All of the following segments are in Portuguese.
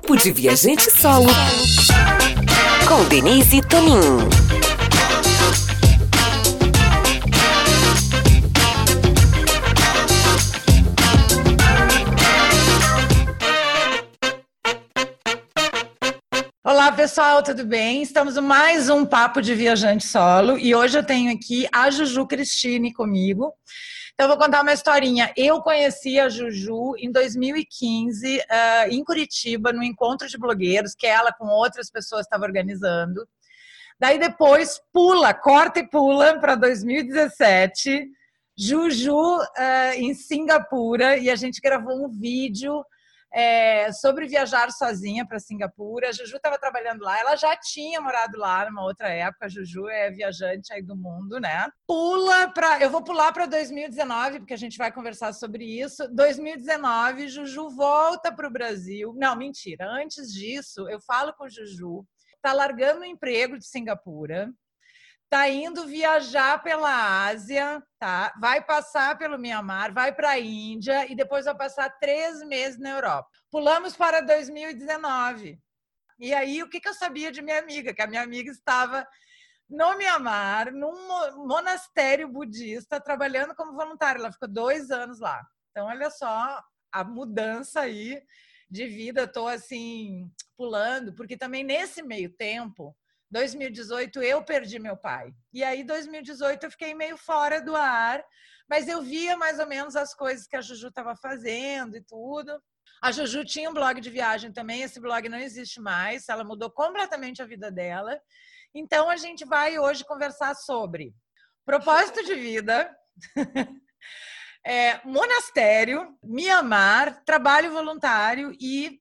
Papo de Viajante Solo com Denise Tonin. Olá pessoal, tudo bem? Estamos em mais um Papo de Viajante Solo e hoje eu tenho aqui a Juju Cristine comigo. Então, eu vou contar uma historinha. Eu conheci a Juju em 2015, uh, em Curitiba, no encontro de blogueiros, que ela com outras pessoas estava organizando. Daí depois pula, corta e pula para 2017. Juju uh, em Singapura e a gente gravou um vídeo é, sobre viajar sozinha para Singapura. A Juju estava trabalhando lá, ela já tinha morado lá numa outra época. A Juju é viajante aí do mundo, né? Pula para. Eu vou pular para 2019, porque a gente vai conversar sobre isso. 2019, Juju volta para o Brasil. Não, mentira. Antes disso, eu falo com Juju. Tá largando o emprego de Singapura tá indo viajar pela Ásia, tá? Vai passar pelo Mianmar, vai para a Índia e depois vai passar três meses na Europa. Pulamos para 2019. E aí, o que, que eu sabia de minha amiga? Que a minha amiga estava no Mianmar, num monastério budista, trabalhando como voluntária. Ela ficou dois anos lá. Então, olha só a mudança aí de vida. Estou assim, pulando, porque também nesse meio tempo 2018 eu perdi meu pai. E aí 2018 eu fiquei meio fora do ar, mas eu via mais ou menos as coisas que a Juju estava fazendo e tudo. A Juju tinha um blog de viagem também, esse blog não existe mais, ela mudou completamente a vida dela. Então a gente vai hoje conversar sobre propósito de vida, é, monastério, Mianmar, trabalho voluntário e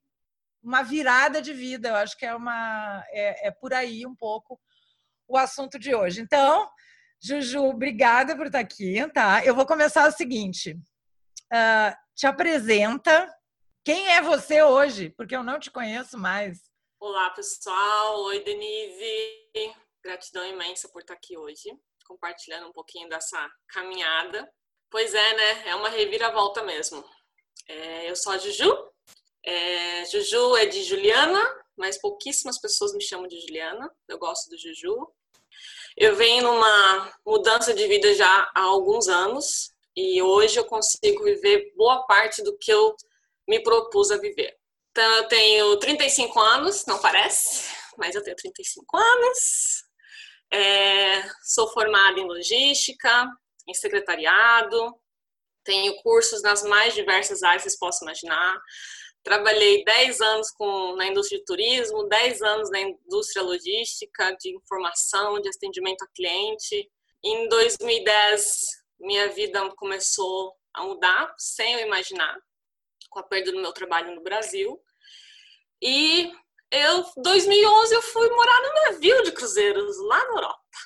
uma virada de vida. Eu acho que é uma é, é por aí um pouco o assunto de hoje. Então, Juju, obrigada por estar aqui, tá? Eu vou começar o seguinte: uh, te apresenta. Quem é você hoje? Porque eu não te conheço mais. Olá, pessoal. Oi, Denise. Gratidão imensa por estar aqui hoje, compartilhando um pouquinho dessa caminhada. Pois é, né? É uma reviravolta mesmo. É, eu sou a Juju, é, Juju é de Juliana, mas pouquíssimas pessoas me chamam de Juliana. Eu gosto do Juju. Eu venho numa mudança de vida já há alguns anos e hoje eu consigo viver boa parte do que eu me propus a viver. Então eu tenho 35 anos, não parece, mas eu tenho 35 anos. É, sou formada em logística, em secretariado, tenho cursos nas mais diversas áreas que vocês possam imaginar. Trabalhei 10 anos com, na indústria de turismo, 10 anos na indústria logística, de informação, de atendimento a cliente. Em 2010, minha vida começou a mudar, sem eu imaginar, com a perda do meu trabalho no Brasil. E eu, 2011, eu fui morar no navio de cruzeiros lá na Europa.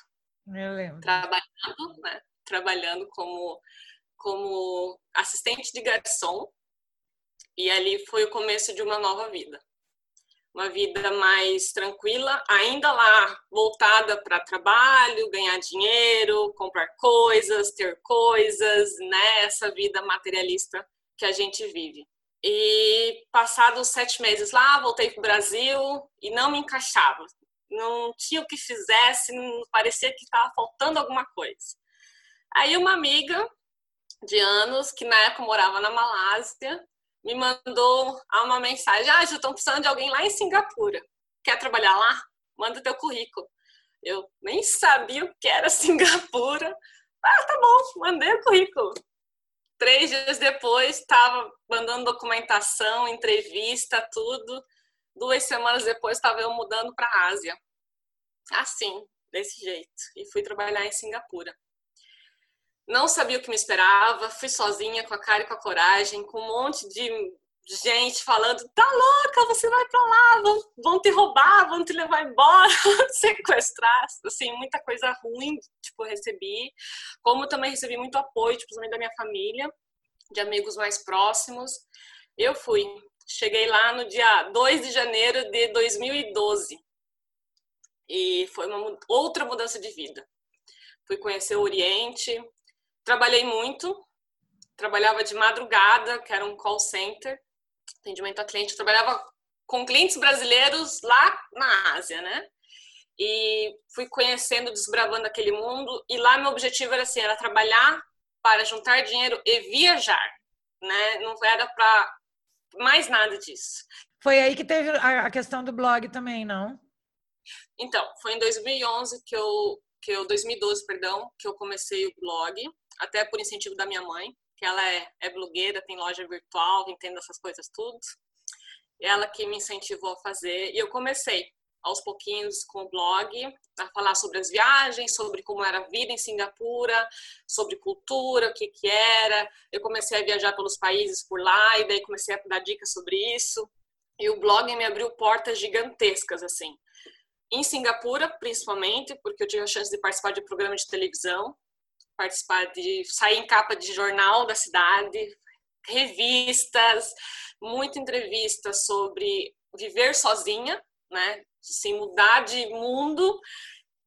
Eu lembro. Trabalhando, né? Trabalhando como, como assistente de garçom e ali foi o começo de uma nova vida. Uma vida mais tranquila, ainda lá voltada para trabalho, ganhar dinheiro, comprar coisas, ter coisas, né? Vida materialista que a gente vive. E passados sete meses lá, voltei para o Brasil e não me encaixava. Não tinha o que fizesse, parecia que estava faltando alguma coisa. Aí uma amiga de anos, que na época morava na Malásia, me mandou uma mensagem: Ah, já estão precisando de alguém lá em Singapura. Quer trabalhar lá? Manda teu currículo. Eu nem sabia o que era Singapura. Ah, tá bom, mandei o currículo. Três dias depois, estava mandando documentação, entrevista, tudo. Duas semanas depois, estava eu mudando para a Ásia. Assim, desse jeito. E fui trabalhar em Singapura. Não sabia o que me esperava, fui sozinha, com a cara e com a coragem, com um monte de gente falando: tá louca, você vai pra lá, vão, vão te roubar, vão te levar embora, sequestrar. Assim, muita coisa ruim, tipo, recebi. Como também recebi muito apoio, tipo, também da minha família, de amigos mais próximos. Eu fui. Cheguei lá no dia 2 de janeiro de 2012. E foi uma outra mudança de vida. Fui conhecer o Oriente, Trabalhei muito, trabalhava de madrugada, que era um call center, atendimento a cliente. Eu trabalhava com clientes brasileiros lá na Ásia, né? E fui conhecendo, desbravando aquele mundo. E lá meu objetivo era assim, era trabalhar para juntar dinheiro e viajar, né? Não era para mais nada disso. Foi aí que teve a questão do blog também, não? Então, foi em 2011 que eu, que eu 2012, perdão, que eu comecei o blog, até por incentivo da minha mãe, que ela é, é blogueira, tem loja virtual, entende essas coisas tudo. Ela que me incentivou a fazer e eu comecei aos pouquinhos com o blog, a falar sobre as viagens, sobre como era a vida em Singapura, sobre cultura, o que que era. Eu comecei a viajar pelos países por lá e daí comecei a dar dicas sobre isso. E o blog me abriu portas gigantescas assim. Em Singapura, principalmente, porque eu tive a chance de participar de um programa de televisão, participar de sair em capa de jornal da cidade, revistas, muita entrevista sobre viver sozinha, né? Sem mudar de mundo,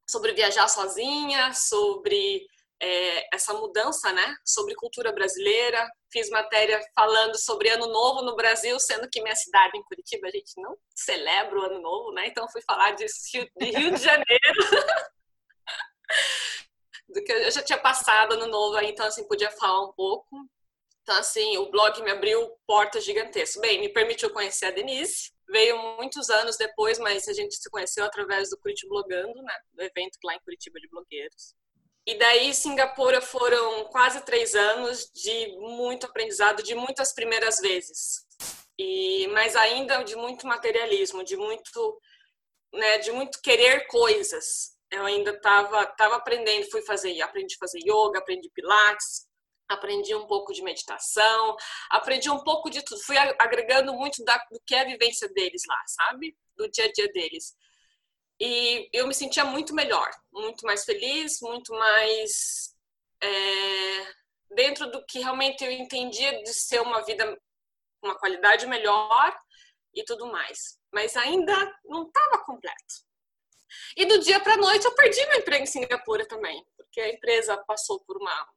sobre viajar sozinha, sobre é, essa mudança, né? Sobre cultura brasileira. Fiz matéria falando sobre Ano Novo no Brasil, sendo que minha cidade, em Curitiba, a gente não celebra o Ano Novo, né? Então fui falar de Rio de Janeiro. do que eu já tinha passado Ano Novo, aí, então assim podia falar um pouco. Então, assim, o blog me abriu portas gigantescas. Bem, me permitiu conhecer a Denise. Veio muitos anos depois, mas a gente se conheceu através do Curitiba Blogando, né? Do evento lá em Curitiba de blogueiros. E daí, Singapura foram quase três anos de muito aprendizado, de muitas primeiras vezes. E, mas ainda de muito materialismo, de muito, né, de muito querer coisas. Eu ainda estava tava aprendendo, fui fazer, aprendi a fazer yoga, aprendi pilates, aprendi um pouco de meditação, aprendi um pouco de tudo, fui agregando muito da, do que é a vivência deles lá, sabe? Do dia a dia deles. E eu me sentia muito melhor, muito mais feliz, muito mais é, dentro do que realmente eu entendia de ser uma vida, uma qualidade melhor e tudo mais. Mas ainda não estava completo. E do dia para a noite eu perdi meu emprego em Singapura também, porque a empresa passou por uma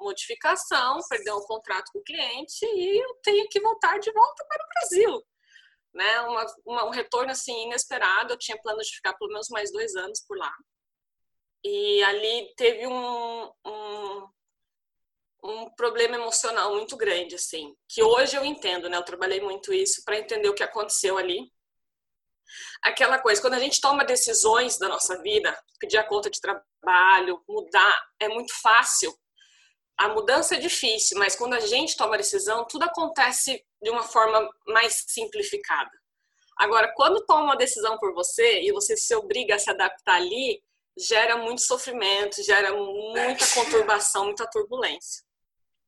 modificação, perdeu o contrato com o cliente e eu tenho que voltar de volta para o Brasil. Né? Uma, uma, um retorno assim inesperado. Eu tinha plano de ficar pelo menos mais dois anos por lá. E ali teve um, um, um problema emocional muito grande, assim, que hoje eu entendo, né? Eu trabalhei muito isso para entender o que aconteceu ali. Aquela coisa, quando a gente toma decisões da nossa vida, pedir a conta de trabalho, mudar, é muito fácil a mudança é difícil, mas quando a gente toma a decisão, tudo acontece de uma forma mais simplificada. Agora, quando toma uma decisão por você e você se obriga a se adaptar ali, gera muito sofrimento, gera muita conturbação, muita turbulência.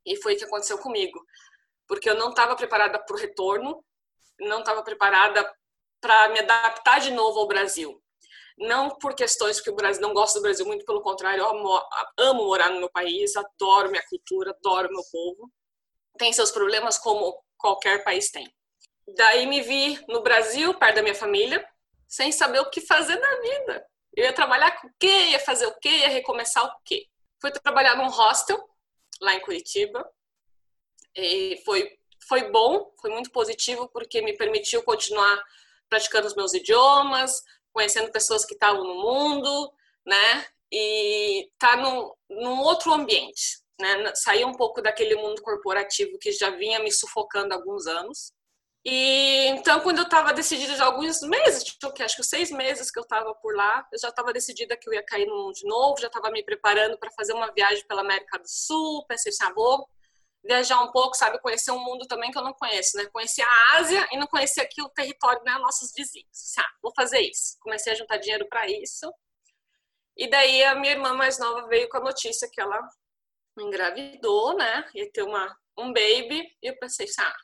E foi o que aconteceu comigo, porque eu não estava preparada para o retorno, não estava preparada para me adaptar de novo ao Brasil não por questões que o Brasil não gosta do Brasil, muito pelo contrário, eu amo, amo morar no meu país, adoro minha cultura, adoro meu povo. Tem seus problemas como qualquer país tem. Daí me vi no Brasil, perto da minha família, sem saber o que fazer na vida. Eu ia trabalhar com o quê? Ia fazer o quê? Ia recomeçar o quê? Fui trabalhar num hostel lá em Curitiba. E foi foi bom, foi muito positivo porque me permitiu continuar praticando os meus idiomas, conhecendo pessoas que estavam no mundo, né? E tá num, num outro ambiente, né? Sair um pouco daquele mundo corporativo que já vinha me sufocando há alguns anos. E então, quando eu estava decidida já alguns meses, tipo, acho que seis meses que eu estava por lá, eu já estava decidida que eu ia cair no mundo de novo, já estava me preparando para fazer uma viagem pela América do Sul, pensei ah, vou viajar um pouco, sabe, conhecer um mundo também que eu não conheço, né? Conhecer a Ásia e não conhecer aqui o território, né, nossos vizinhos. Ah, vou fazer isso. Comecei a juntar dinheiro para isso. E daí a minha irmã mais nova veio com a notícia que ela engravidou, né? Ia ter uma um baby e eu pensei, ah,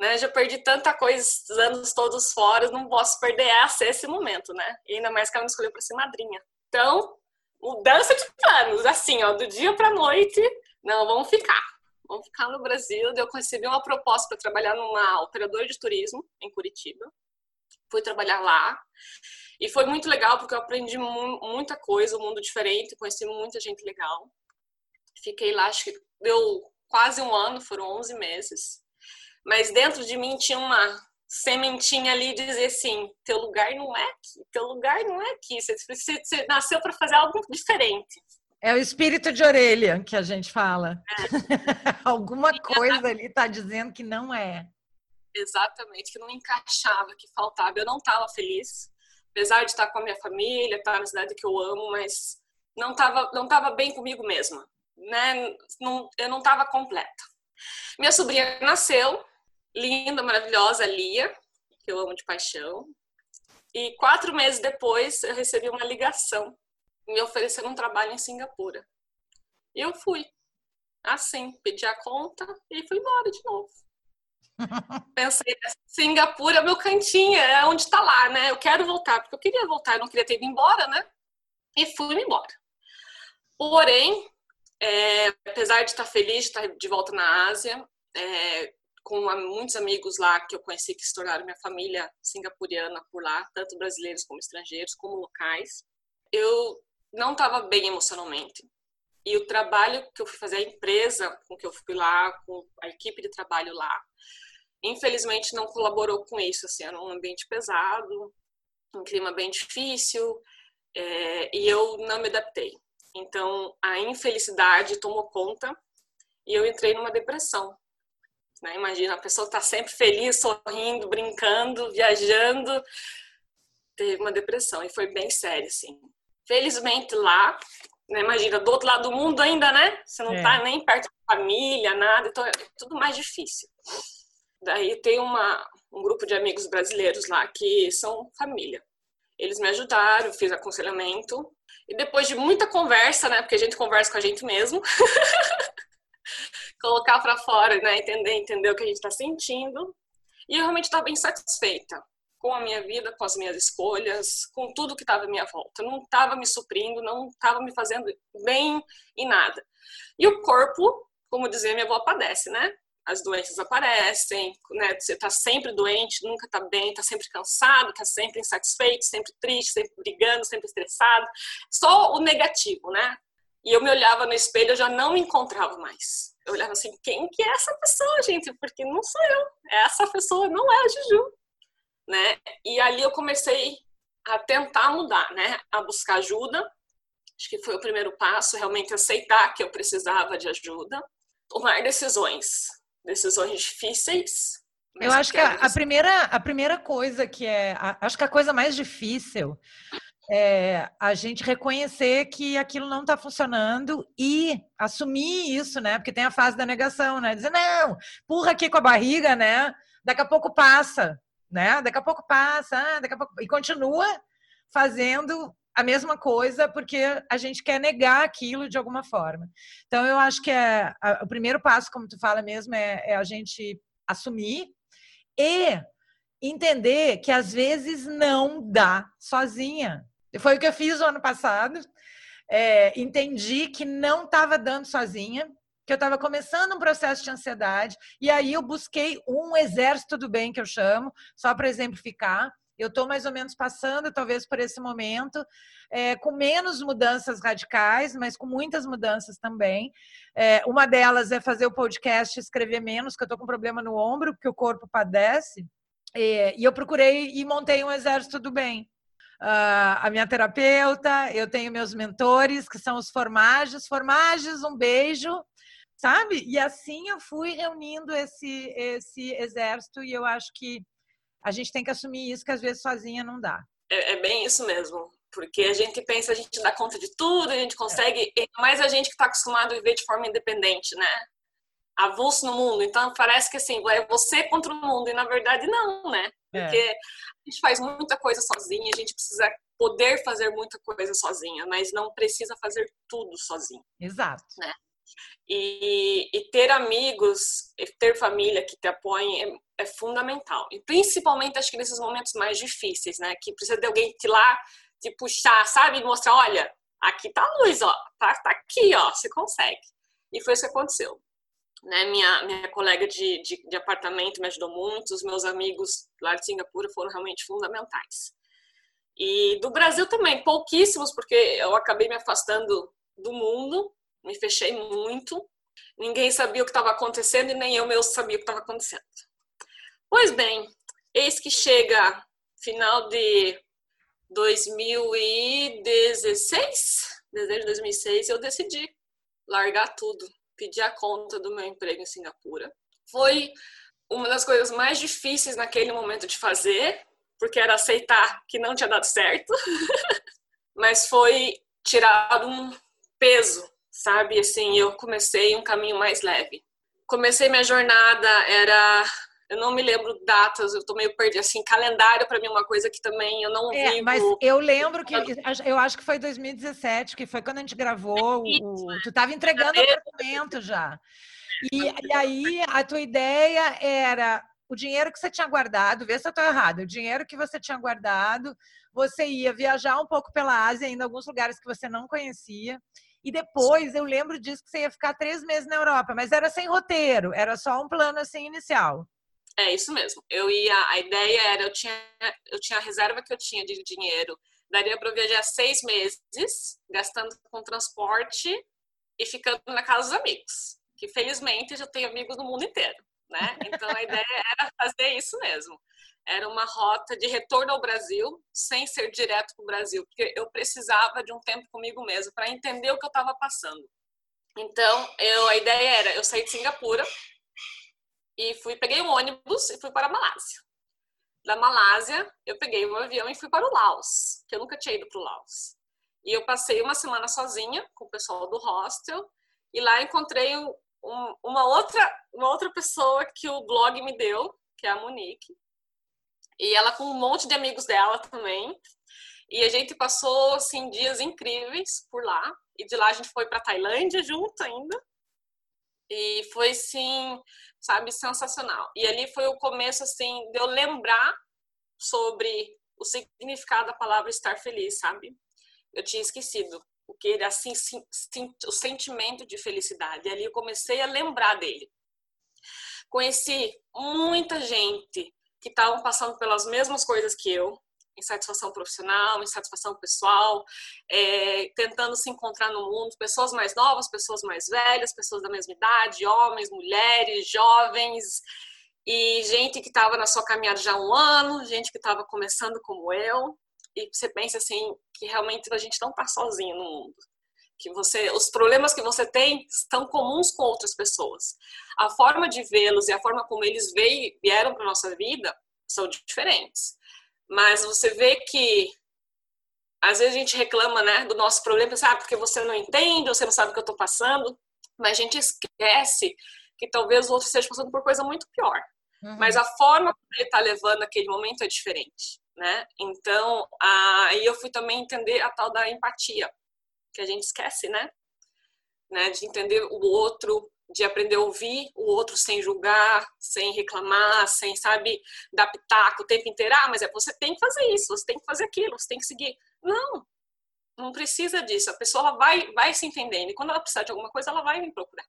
né, já perdi tanta coisa esses anos todos fora, não posso perder essa esse momento, né? E ainda mais que ela me escolheu para ser madrinha. Então, mudança de planos, assim, ó, do dia para noite, não, vamos ficar vamos ficar no Brasil. Eu recebi uma proposta para trabalhar numa operadora de turismo em Curitiba. Fui trabalhar lá. E foi muito legal porque eu aprendi muita coisa, um mundo diferente, conheci muita gente legal. Fiquei lá, acho que deu quase um ano, foram 11 meses. Mas dentro de mim tinha uma sementinha ali dizer assim: teu lugar não é aqui, teu lugar não é aqui. Você, você, você nasceu para fazer algo diferente. É o espírito de orelha que a gente fala. É. Alguma coisa ali está dizendo que não é. Exatamente, que não encaixava, que faltava. Eu não estava feliz, apesar de estar com a minha família, estar na cidade que eu amo, mas não estava não tava bem comigo mesma. Né? Não, eu não estava completa. Minha sobrinha nasceu, linda, maravilhosa, Lia, que eu amo de paixão. E quatro meses depois eu recebi uma ligação me oferecendo um trabalho em Singapura. E eu fui. Assim, pedi a conta e fui embora de novo. Pensei, Singapura é meu cantinho, é onde tá lá, né? Eu quero voltar, porque eu queria voltar, eu não queria ter ido embora, né? E fui embora. Porém, é, apesar de estar feliz de estar de volta na Ásia, é, com muitos amigos lá que eu conheci que se tornaram minha família singapuriana por lá, tanto brasileiros como estrangeiros, como locais, eu não estava bem emocionalmente. E o trabalho que eu fui fazer, a empresa com que eu fui lá, com a equipe de trabalho lá, infelizmente não colaborou com isso. Assim, era um ambiente pesado, um clima bem difícil, é, e eu não me adaptei. Então, a infelicidade tomou conta e eu entrei numa depressão. Né? Imagina, a pessoa está sempre feliz, sorrindo, brincando, viajando, teve uma depressão e foi bem séria, assim. Felizmente lá, né, imagina, do outro lado do mundo ainda, né? Você não está é. nem perto da família, nada, então é tudo mais difícil. Daí tem uma, um grupo de amigos brasileiros lá que são família. Eles me ajudaram, fiz aconselhamento. E depois de muita conversa, né? Porque a gente conversa com a gente mesmo. colocar para fora, né? Entender, entender o que a gente está sentindo. E eu realmente estava bem satisfeita com a minha vida, com as minhas escolhas, com tudo que estava à minha volta. Não estava me suprindo, não estava me fazendo bem em nada. E o corpo, como dizia minha avó, padece, né? As doenças aparecem, né? Você está sempre doente, nunca está bem, está sempre cansado, está sempre insatisfeito, sempre triste, sempre brigando, sempre estressado. Só o negativo, né? E eu me olhava no espelho, eu já não me encontrava mais. Eu olhava assim, quem que é essa pessoa, gente? Porque não sou eu. Essa pessoa não é a Juju né? E ali eu comecei a tentar mudar, né? A buscar ajuda. Acho que foi o primeiro passo, realmente aceitar que eu precisava de ajuda, tomar decisões, decisões difíceis. Eu acho que a, a, primeira, a primeira coisa que é, a, acho que a coisa mais difícil é a gente reconhecer que aquilo não está funcionando e assumir isso, né? Porque tem a fase da negação, né? Dizer, não, empurra aqui com a barriga, né? Daqui a pouco passa né? Daqui a pouco passa, ah, daqui a pouco e continua fazendo a mesma coisa porque a gente quer negar aquilo de alguma forma. Então eu acho que é a, o primeiro passo, como tu fala mesmo, é, é, a gente assumir e entender que às vezes não dá sozinha. Foi o que eu fiz o ano passado. É, entendi que não estava dando sozinha que eu estava começando um processo de ansiedade, e aí eu busquei um exército do bem, que eu chamo, só para exemplificar. Eu estou mais ou menos passando, talvez, por esse momento, é, com menos mudanças radicais, mas com muitas mudanças também. É, uma delas é fazer o podcast escrever menos, que eu estou com problema no ombro, porque o corpo padece. É, e eu procurei e montei um exército do bem. Uh, a minha terapeuta, eu tenho meus mentores, que são os formagens. Formagens, um beijo sabe? E assim eu fui reunindo esse, esse exército e eu acho que a gente tem que assumir isso, que às vezes sozinha não dá. É, é bem isso mesmo. Porque a gente pensa, a gente dá conta de tudo, a gente consegue, é. mas a gente que está acostumado a viver de forma independente, né? Avulso no mundo. Então parece que assim, é você contra o mundo, e na verdade não, né? É. Porque é. a gente faz muita coisa sozinha, a gente precisa poder fazer muita coisa sozinha, mas não precisa fazer tudo sozinho. Exato. Né? E, e, ter amigos, ter família que te apoiem é, é, fundamental. E principalmente, acho que nesses momentos mais difíceis, né? Que precisa de alguém te lá, te puxar, sabe? E mostrar, olha, aqui tá a luz, ó. Tá, tá aqui, ó. Você consegue. E foi isso que aconteceu. Né? Minha, minha colega de, de, de apartamento me ajudou muito. Os meus amigos lá de Singapura foram realmente fundamentais. E do Brasil também, pouquíssimos, porque eu acabei me afastando do mundo me fechei muito. Ninguém sabia o que estava acontecendo e nem eu mesmo sabia o que estava acontecendo. Pois bem, Eis que chega final de 2016, dezembro de 2006, eu decidi largar tudo, pedir a conta do meu emprego em Singapura. Foi uma das coisas mais difíceis naquele momento de fazer, porque era aceitar que não tinha dado certo, mas foi tirar um peso, sabe? Assim, eu comecei um caminho mais leve. Comecei minha jornada, era eu não me lembro datas, eu tô meio perdida. Assim, calendário para mim é uma coisa que também eu não é, vivo. Mas eu lembro que eu acho que foi 2017, que foi quando a gente gravou. O, tu estava entregando o apartamento já. E, e, aí a tua ideia era o dinheiro que você tinha guardado, vê se eu estou errado, o dinheiro que você tinha guardado, você ia viajar um pouco pela Ásia, ainda alguns lugares que você não conhecia. E depois eu lembro disso que você ia ficar três meses na Europa, mas era sem roteiro, era só um plano assim inicial. É isso mesmo. Eu ia, a ideia era, eu tinha, eu tinha a reserva que eu tinha de dinheiro, daria para viajar seis meses, gastando com transporte e ficando na casa dos amigos. Que felizmente eu tenho amigos no mundo inteiro, né? Então a ideia era fazer isso mesmo. Era uma rota de retorno ao Brasil, sem ser direto para o Brasil, porque eu precisava de um tempo comigo mesmo para entender o que eu estava passando. Então, eu, a ideia era, eu saí de Singapura, e fui, peguei um ônibus e fui para a Malásia. Da Malásia, eu peguei um avião e fui para o Laos, que eu nunca tinha ido para o Laos. E eu passei uma semana sozinha com o pessoal do hostel e lá encontrei um, uma outra uma outra pessoa que o blog me deu, que é a Monique. E ela com um monte de amigos dela também. E a gente passou assim dias incríveis por lá. E de lá a gente foi para Tailândia junto ainda. E foi, sim, sabe, sensacional. E ali foi o começo, assim, de eu lembrar sobre o significado da palavra estar feliz, sabe? Eu tinha esquecido o que era assim, sim, sim, o sentimento de felicidade. E ali eu comecei a lembrar dele. Conheci muita gente que estavam passando pelas mesmas coisas que eu, insatisfação profissional, insatisfação pessoal, é, tentando se encontrar no mundo, pessoas mais novas, pessoas mais velhas, pessoas da mesma idade, homens, mulheres, jovens, e gente que estava na sua caminhada já há um ano, gente que estava começando como eu, e você pensa assim que realmente a gente não está sozinho no mundo que você os problemas que você tem estão comuns com outras pessoas a forma de vê-los e a forma como eles veio, vieram para nossa vida são diferentes mas você vê que às vezes a gente reclama, né, do nosso problema, sabe, porque você não entende, você não sabe o que eu estou passando, mas a gente esquece que talvez o outro esteja passando por coisa muito pior. Uhum. Mas a forma como ele está levando aquele momento é diferente, né? Então, aí eu fui também entender a tal da empatia, que a gente esquece, né? né? De entender o outro, de aprender a ouvir o outro sem julgar, sem reclamar, sem, sabe, dar pitaco o tempo inteiro. Ah, mas é, você tem que fazer isso, você tem que fazer aquilo, você tem que seguir. Não, não precisa disso. A pessoa vai, vai se entendendo e quando ela precisar de alguma coisa, ela vai me procurar.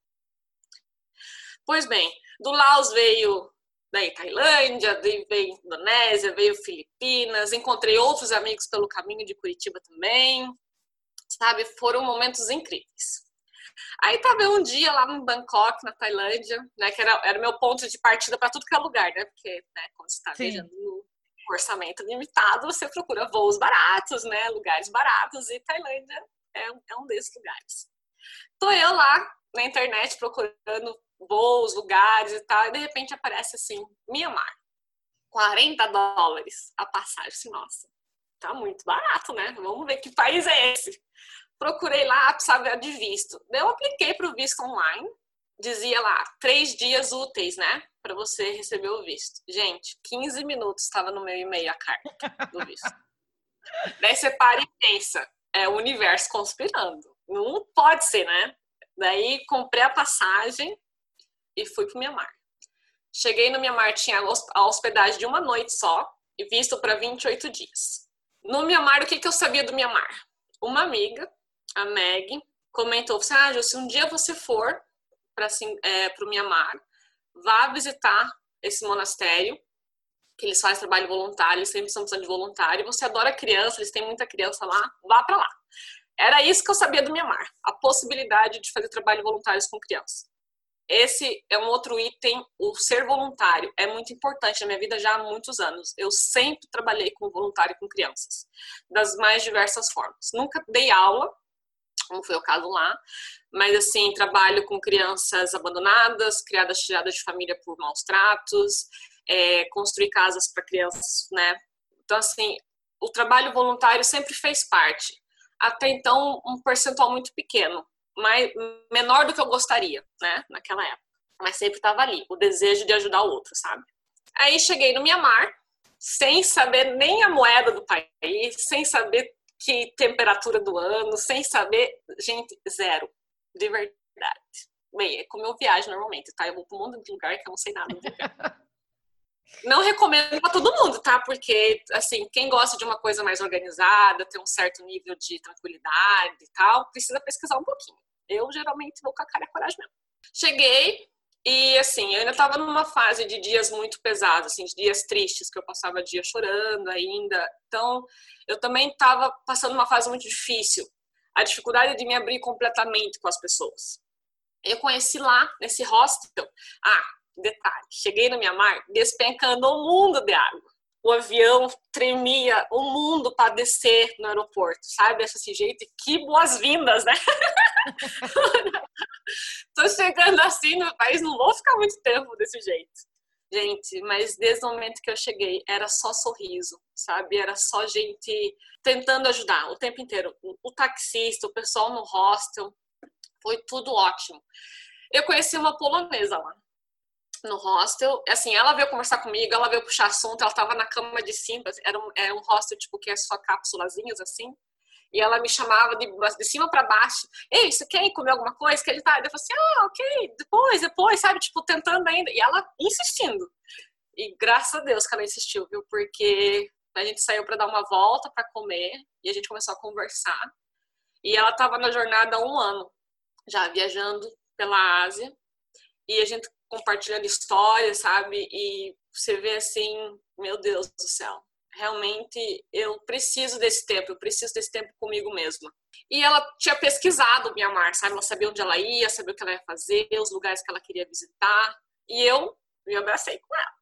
Pois bem, do Laos veio daí Tailândia, veio Indonésia, veio Filipinas, encontrei outros amigos pelo caminho de Curitiba também, sabe? Foram momentos incríveis. Aí tava um dia lá em Bangkok, na Tailândia, né? Que era, era meu ponto de partida para tudo que é lugar, né? Porque, né, quando você tá Sim. viajando no orçamento limitado, você procura voos baratos, né? Lugares baratos, e Tailândia é, é um desses lugares. Tô eu lá na internet procurando voos, lugares e tal, e de repente aparece assim, Mianmar. 40 dólares a passagem. Nossa, tá muito barato, né? Vamos ver que país é esse procurei lá, precisava de visto. Eu apliquei para o visto online, dizia lá, três dias úteis, né? Para você receber o visto. Gente, 15 minutos estava no meu e-mail a carta do visto. Daí você para e pensa, é o universo conspirando. Não pode ser, né? Daí comprei a passagem e fui para o Mianmar. Cheguei no Mianmar, tinha a hospedagem de uma noite só e visto para 28 dias. No Mianmar, o que, que eu sabia do Mianmar? Uma amiga a Meg, comentou assim, ah, se um dia você for para assim, é, o Mianmar, vá visitar esse monastério, que eles fazem trabalho voluntário, eles sempre estão precisando de voluntário, você adora criança, eles têm muita criança lá, vá para lá. Era isso que eu sabia do Mianmar, a possibilidade de fazer trabalho voluntário com crianças. Esse é um outro item, o ser voluntário é muito importante na minha vida já há muitos anos. Eu sempre trabalhei com voluntário com crianças, das mais diversas formas. Nunca dei aula, como foi o caso lá, mas assim, trabalho com crianças abandonadas, criadas tiradas de família por maus tratos, é, construir casas para crianças, né? Então, assim, o trabalho voluntário sempre fez parte. Até então, um percentual muito pequeno mais, menor do que eu gostaria, né, naquela época. Mas sempre estava ali, o desejo de ajudar o outro, sabe? Aí cheguei no Mianmar, sem saber nem a moeda do país, sem saber que temperatura do ano, sem saber, gente, zero, de verdade. Bem, é como eu viajo normalmente, tá? Eu vou um monte de lugar que eu não sei nada. Não recomendo para todo mundo, tá? Porque, assim, quem gosta de uma coisa mais organizada, ter um certo nível de tranquilidade e tal, precisa pesquisar um pouquinho. Eu geralmente vou com a cara e a coragem mesmo. Cheguei e, assim, eu ainda estava numa fase de dias muito pesados, assim, de dias tristes, que eu passava dia chorando ainda. Então, eu também estava passando uma fase muito difícil. A dificuldade de me abrir completamente com as pessoas. Eu conheci lá, nesse hostel. Ah, detalhe, cheguei no Mianmar despencando um mundo de água o avião tremia, o mundo para descer no aeroporto, sabe? Esse jeito, que boas-vindas, né? Tô chegando assim no país, não vou ficar muito tempo desse jeito. Gente, mas desde o momento que eu cheguei, era só sorriso, sabe? Era só gente tentando ajudar o tempo inteiro. O taxista, o pessoal no hostel, foi tudo ótimo. Eu conheci uma polonesa lá no hostel. Assim, ela veio conversar comigo, ela veio puxar assunto, ela tava na cama de cima, era um, era um hostel, tipo, que é só cápsulazinhas, assim. E ela me chamava de, de cima para baixo. Ei, você quer comer alguma coisa? Que ele tá. Eu falei assim, ah, ok, depois, depois, sabe? Tipo, tentando ainda. E ela insistindo. E graças a Deus que ela insistiu, viu? Porque a gente saiu para dar uma volta para comer e a gente começou a conversar. E ela tava na jornada há um ano, já viajando pela Ásia. E a gente compartilhando histórias, sabe? E você vê assim, meu Deus do céu, realmente eu preciso desse tempo, eu preciso desse tempo comigo mesma. E ela tinha pesquisado o Mianmar, sabe? Ela sabia onde ela ia, sabia o que ela ia fazer, os lugares que ela queria visitar. E eu me abracei com ela.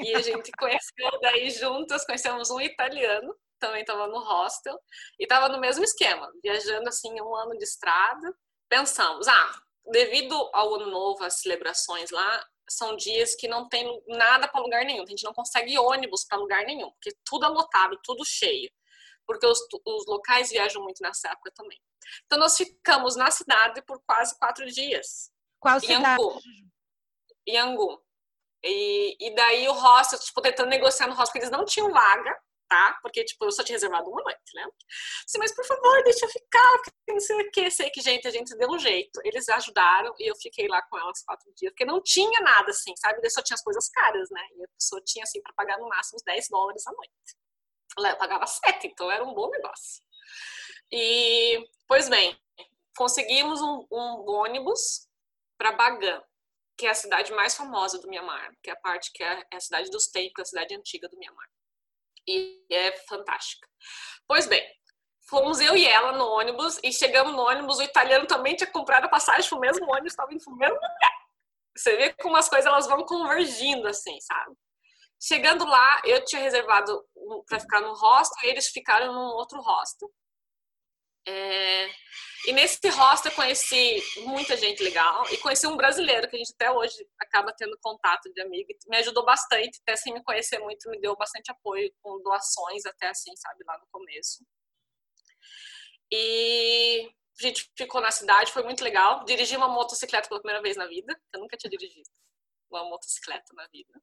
E a gente conheceu daí juntas, conhecemos um italiano, também estava no hostel, e estava no mesmo esquema, viajando assim um ano de estrada. Pensamos, ah, devido ao ano novo, as celebrações lá, são dias que não tem nada para lugar nenhum. A gente não consegue ônibus para lugar nenhum, porque tudo é lotado, tudo cheio. Porque os, os locais viajam muito nessa época também. Então, nós ficamos na cidade por quase quatro dias. Qual cidade? Yangon. E, e daí o hostel, tipo, tentando negociar no hostel, porque eles não tinham vaga tá? Porque, tipo, eu só tinha reservado uma noite, né? Assim, mas por favor, deixa eu ficar, porque não sei o que. Sei que, gente, a gente deu um jeito. Eles ajudaram e eu fiquei lá com elas quatro dias, porque não tinha nada assim, sabe? Eu só tinha as coisas caras, né? E a pessoa tinha, assim, para pagar no máximo uns 10 dólares a noite. Eu pagava 7, então era um bom negócio. E, pois bem, conseguimos um, um ônibus para Bagan, que é a cidade mais famosa do Mianmar, que é a parte que é a cidade dos templos, a cidade antiga do Mianmar e é fantástica. Pois bem, fomos eu e ela no ônibus e chegamos no ônibus, o italiano também tinha comprado a passagem pro mesmo ônibus, estava indo pro mesmo lugar. Você vê como as coisas elas vão convergindo assim, sabe? Chegando lá, eu tinha reservado para ficar no hostel, eles ficaram num outro hostel. É... E nesse hostel eu conheci muita gente legal e conheci um brasileiro que a gente até hoje acaba tendo contato de amigo. Me ajudou bastante, até sem me conhecer muito, me deu bastante apoio com doações, até assim, sabe, lá no começo. E a gente ficou na cidade, foi muito legal. Dirigi uma motocicleta pela primeira vez na vida, eu nunca tinha dirigido uma motocicleta na vida.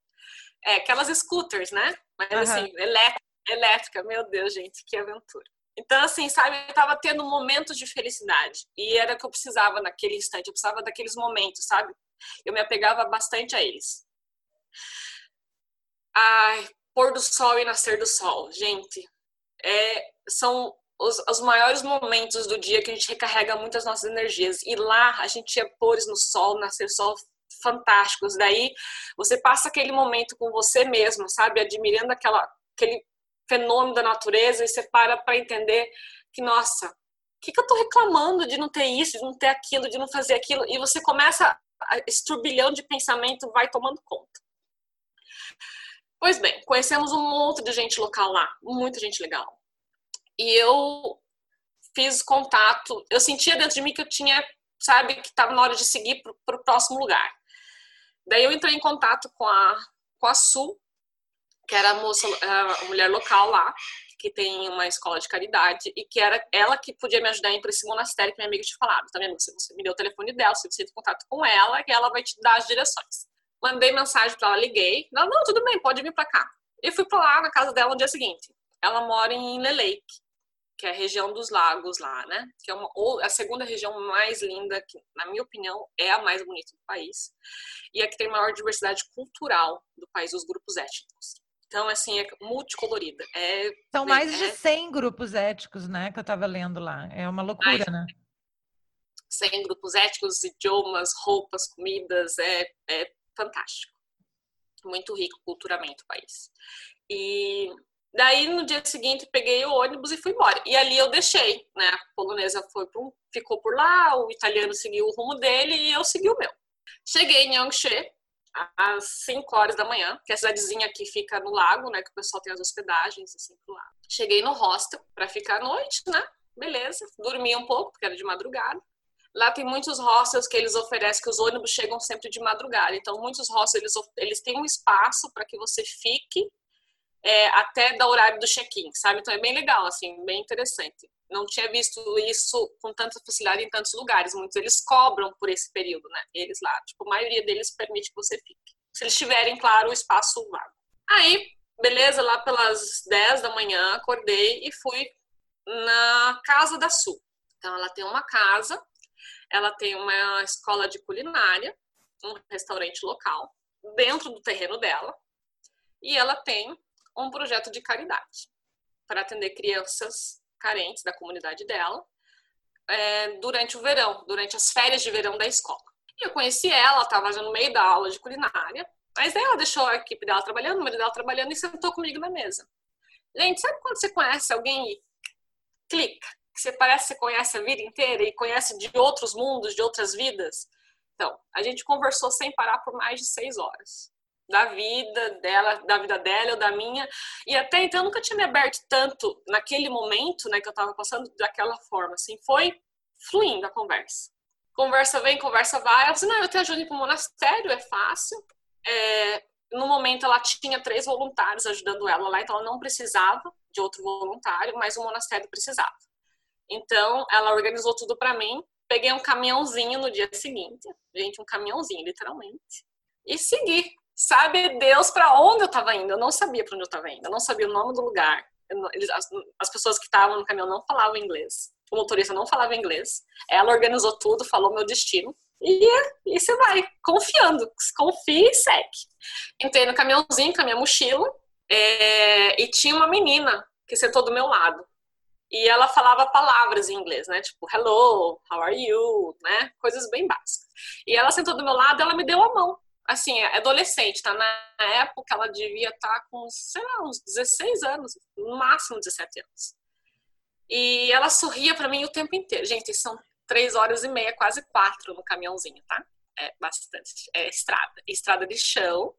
É, aquelas scooters, né? Mas uhum. assim, elétrica, elétrica, meu Deus, gente, que aventura. Então, assim, sabe, eu tava tendo momentos de felicidade. E era o que eu precisava naquele instante. Eu precisava daqueles momentos, sabe? Eu me apegava bastante a eles. Ai, pôr do sol e nascer do sol. Gente, é, são os, os maiores momentos do dia que a gente recarrega muitas nossas energias. E lá a gente tinha pôres no sol, nascer sol fantásticos. Daí você passa aquele momento com você mesmo, sabe? Admirando aquela, aquele fenômeno da natureza e você para para entender que, nossa, o que, que eu estou reclamando de não ter isso, de não ter aquilo, de não fazer aquilo? E você começa esse turbilhão de pensamento vai tomando conta. Pois bem, conhecemos um monte de gente local lá, muita gente legal. E eu fiz contato, eu sentia dentro de mim que eu tinha, sabe, que estava na hora de seguir para o próximo lugar. Daí eu entrei em contato com a, com a Su, que era a moça, a mulher local lá, que tem uma escola de caridade, e que era ela que podia me ajudar a ir para esse monastério que minha amiga tinha falado. Tá vendo? Você me deu o telefone dela, você precisa contato com ela, que ela vai te dar as direções. Mandei mensagem para ela, liguei. Ela, não, tudo bem, pode vir para cá. E fui para lá na casa dela no dia seguinte. Ela mora em Lake, que é a região dos lagos lá, né? Que é uma, ou a segunda região mais linda, que, na minha opinião, é a mais bonita do país. E é que tem maior diversidade cultural do país, os grupos étnicos. Então, assim, é multicolorida. É, São mais é, de 100 grupos étnicos, né? Que eu estava lendo lá. É uma loucura, mais, né? 100 grupos étnicos, idiomas, roupas, comidas. É, é fantástico. Muito rico culturalmente o país. E daí no dia seguinte peguei o ônibus e fui embora. E ali eu deixei, né? A polonesa foi um, ficou por lá, o italiano seguiu o rumo dele e eu segui o meu. Cheguei em Yangshe às 5 horas da manhã, que é a cidadezinha que fica no lago, né? Que o pessoal tem as hospedagens assim pro lado. Cheguei no hostel para ficar à noite, né? Beleza. Dormi um pouco, porque era de madrugada. Lá tem muitos hostels que eles oferecem, que os ônibus chegam sempre de madrugada. Então, muitos hostels, eles, eles têm um espaço para que você fique é, até da horário do check-in, sabe? Então, é bem legal, assim, bem interessante. Não tinha visto isso com tanta facilidade em tantos lugares. Muitos eles cobram por esse período, né? Eles lá, tipo, a maioria deles permite que você fique. Se eles tiverem, claro, o espaço vago. Aí, beleza, lá pelas 10 da manhã, acordei e fui na Casa da Sul. Então, ela tem uma casa ela tem uma escola de culinária, um restaurante local, dentro do terreno dela, e ela tem um projeto de caridade para atender crianças carentes da comunidade dela é, durante o verão, durante as férias de verão da escola. E eu conheci ela, estava já no meio da aula de culinária, mas ela deixou a equipe dela trabalhando, o marido dela trabalhando e sentou comigo na mesa. Gente, sabe quando você conhece alguém e clica? que você parece que você conhece a vida inteira e conhece de outros mundos, de outras vidas. Então, a gente conversou sem parar por mais de seis horas. Da vida dela, da vida dela ou da minha. E até então eu nunca tinha me aberto tanto naquele momento, né, que eu tava passando daquela forma, assim. Foi fluindo a conversa. Conversa vem, conversa vai. Ela disse, não, eu te ajudo para o monastério, é fácil. É, no momento ela tinha três voluntários ajudando ela lá, então ela não precisava de outro voluntário, mas o monastério precisava. Então, ela organizou tudo para mim. Peguei um caminhãozinho no dia seguinte, gente, um caminhãozinho, literalmente, e segui. Sabe Deus para onde eu estava indo? Eu não sabia para onde eu estava indo, eu não sabia o nome do lugar. Eles, as, as pessoas que estavam no caminhão não falavam inglês, o motorista não falava inglês. Ela organizou tudo, falou meu destino. E, e você vai, confiando. Confia e segue. Entrei no caminhãozinho com a minha mochila é, e tinha uma menina que sentou do meu lado e ela falava palavras em inglês, né? Tipo, hello, how are you, né? Coisas bem básicas. E ela sentou do meu lado, ela me deu a mão. Assim, é adolescente, tá? Na época ela devia estar tá com, sei lá, uns 16 anos, no máximo 17 anos. E ela sorria para mim o tempo inteiro. Gente, são três horas e meia, quase quatro no caminhãozinho, tá? É bastante. É estrada. Estrada de chão,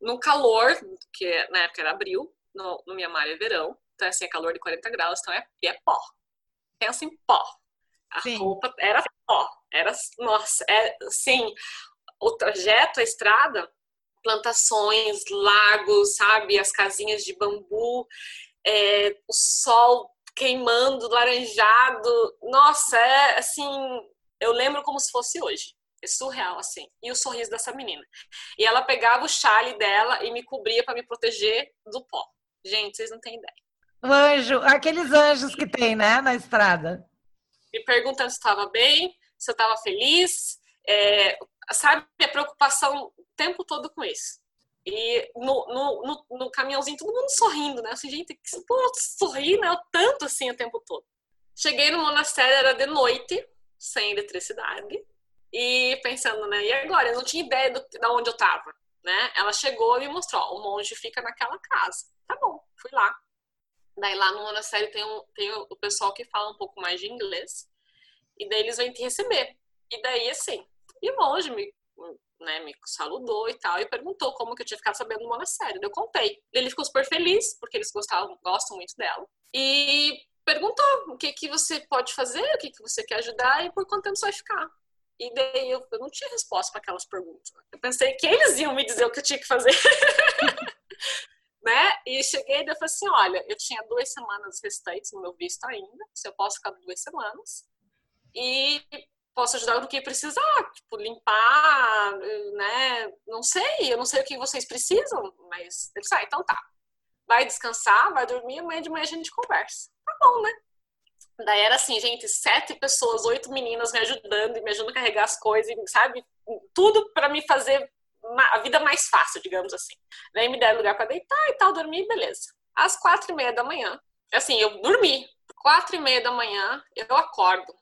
no calor, que na época era abril, no, no Mianmar é verão então, assim, é calor de 40 graus, então é, e é pó. Pensa em pó. A Sim. roupa era pó. Era, nossa, é assim, o trajeto, a estrada, plantações, lagos, sabe, as casinhas de bambu, é, o sol queimando, laranjado. Nossa, é assim, eu lembro como se fosse hoje. É surreal, assim. E o sorriso dessa menina. E ela pegava o chale dela e me cobria para me proteger do pó. Gente, vocês não têm ideia. O anjo, aqueles anjos que tem, né, na estrada. Me perguntando se estava bem, se eu estava feliz, é, sabe, a preocupação o tempo todo com isso. E no, no, no, no, caminhãozinho, todo mundo sorrindo, né? Assim, gente, pô, sorrir, né? Tanto assim o tempo todo. Cheguei no monastério, era de noite, sem eletricidade, e pensando, né? E agora? Eu não tinha ideia do, de onde eu tava, né? Ela chegou e me mostrou, ó, o monge fica naquela casa. Tá bom, fui lá. Daí lá no monastério tem, um, tem o pessoal que fala um pouco mais de inglês. E daí eles vêm te receber. E daí, assim, E o monge me, né, me saludou e tal, e perguntou como que eu tinha ficado sabendo do monastério. Eu contei. Ele ficou super feliz, porque eles gostavam, gostam muito dela. E perguntou o que, que você pode fazer, o que, que você quer ajudar e por quanto tempo você vai ficar. E daí eu, eu não tinha resposta para aquelas perguntas. Eu pensei que eles iam me dizer o que eu tinha que fazer. né? E cheguei e falei assim: olha, eu tinha duas semanas restantes no meu visto ainda, se eu posso ficar duas semanas. E posso ajudar no que precisar, tipo, limpar, né? Não sei, eu não sei o que vocês precisam, mas ele sai, ah, então tá. Vai descansar, vai dormir, amanhã de manhã a gente conversa. Tá bom, né? Daí era assim, gente, sete pessoas, oito meninas me ajudando e me ajudando a carregar as coisas, sabe? Tudo para me fazer a vida mais fácil, digamos assim. Daí me deram lugar para deitar e tal, dormir, beleza. Às quatro e meia da manhã, assim, eu dormi. Quatro e meia da manhã, eu acordo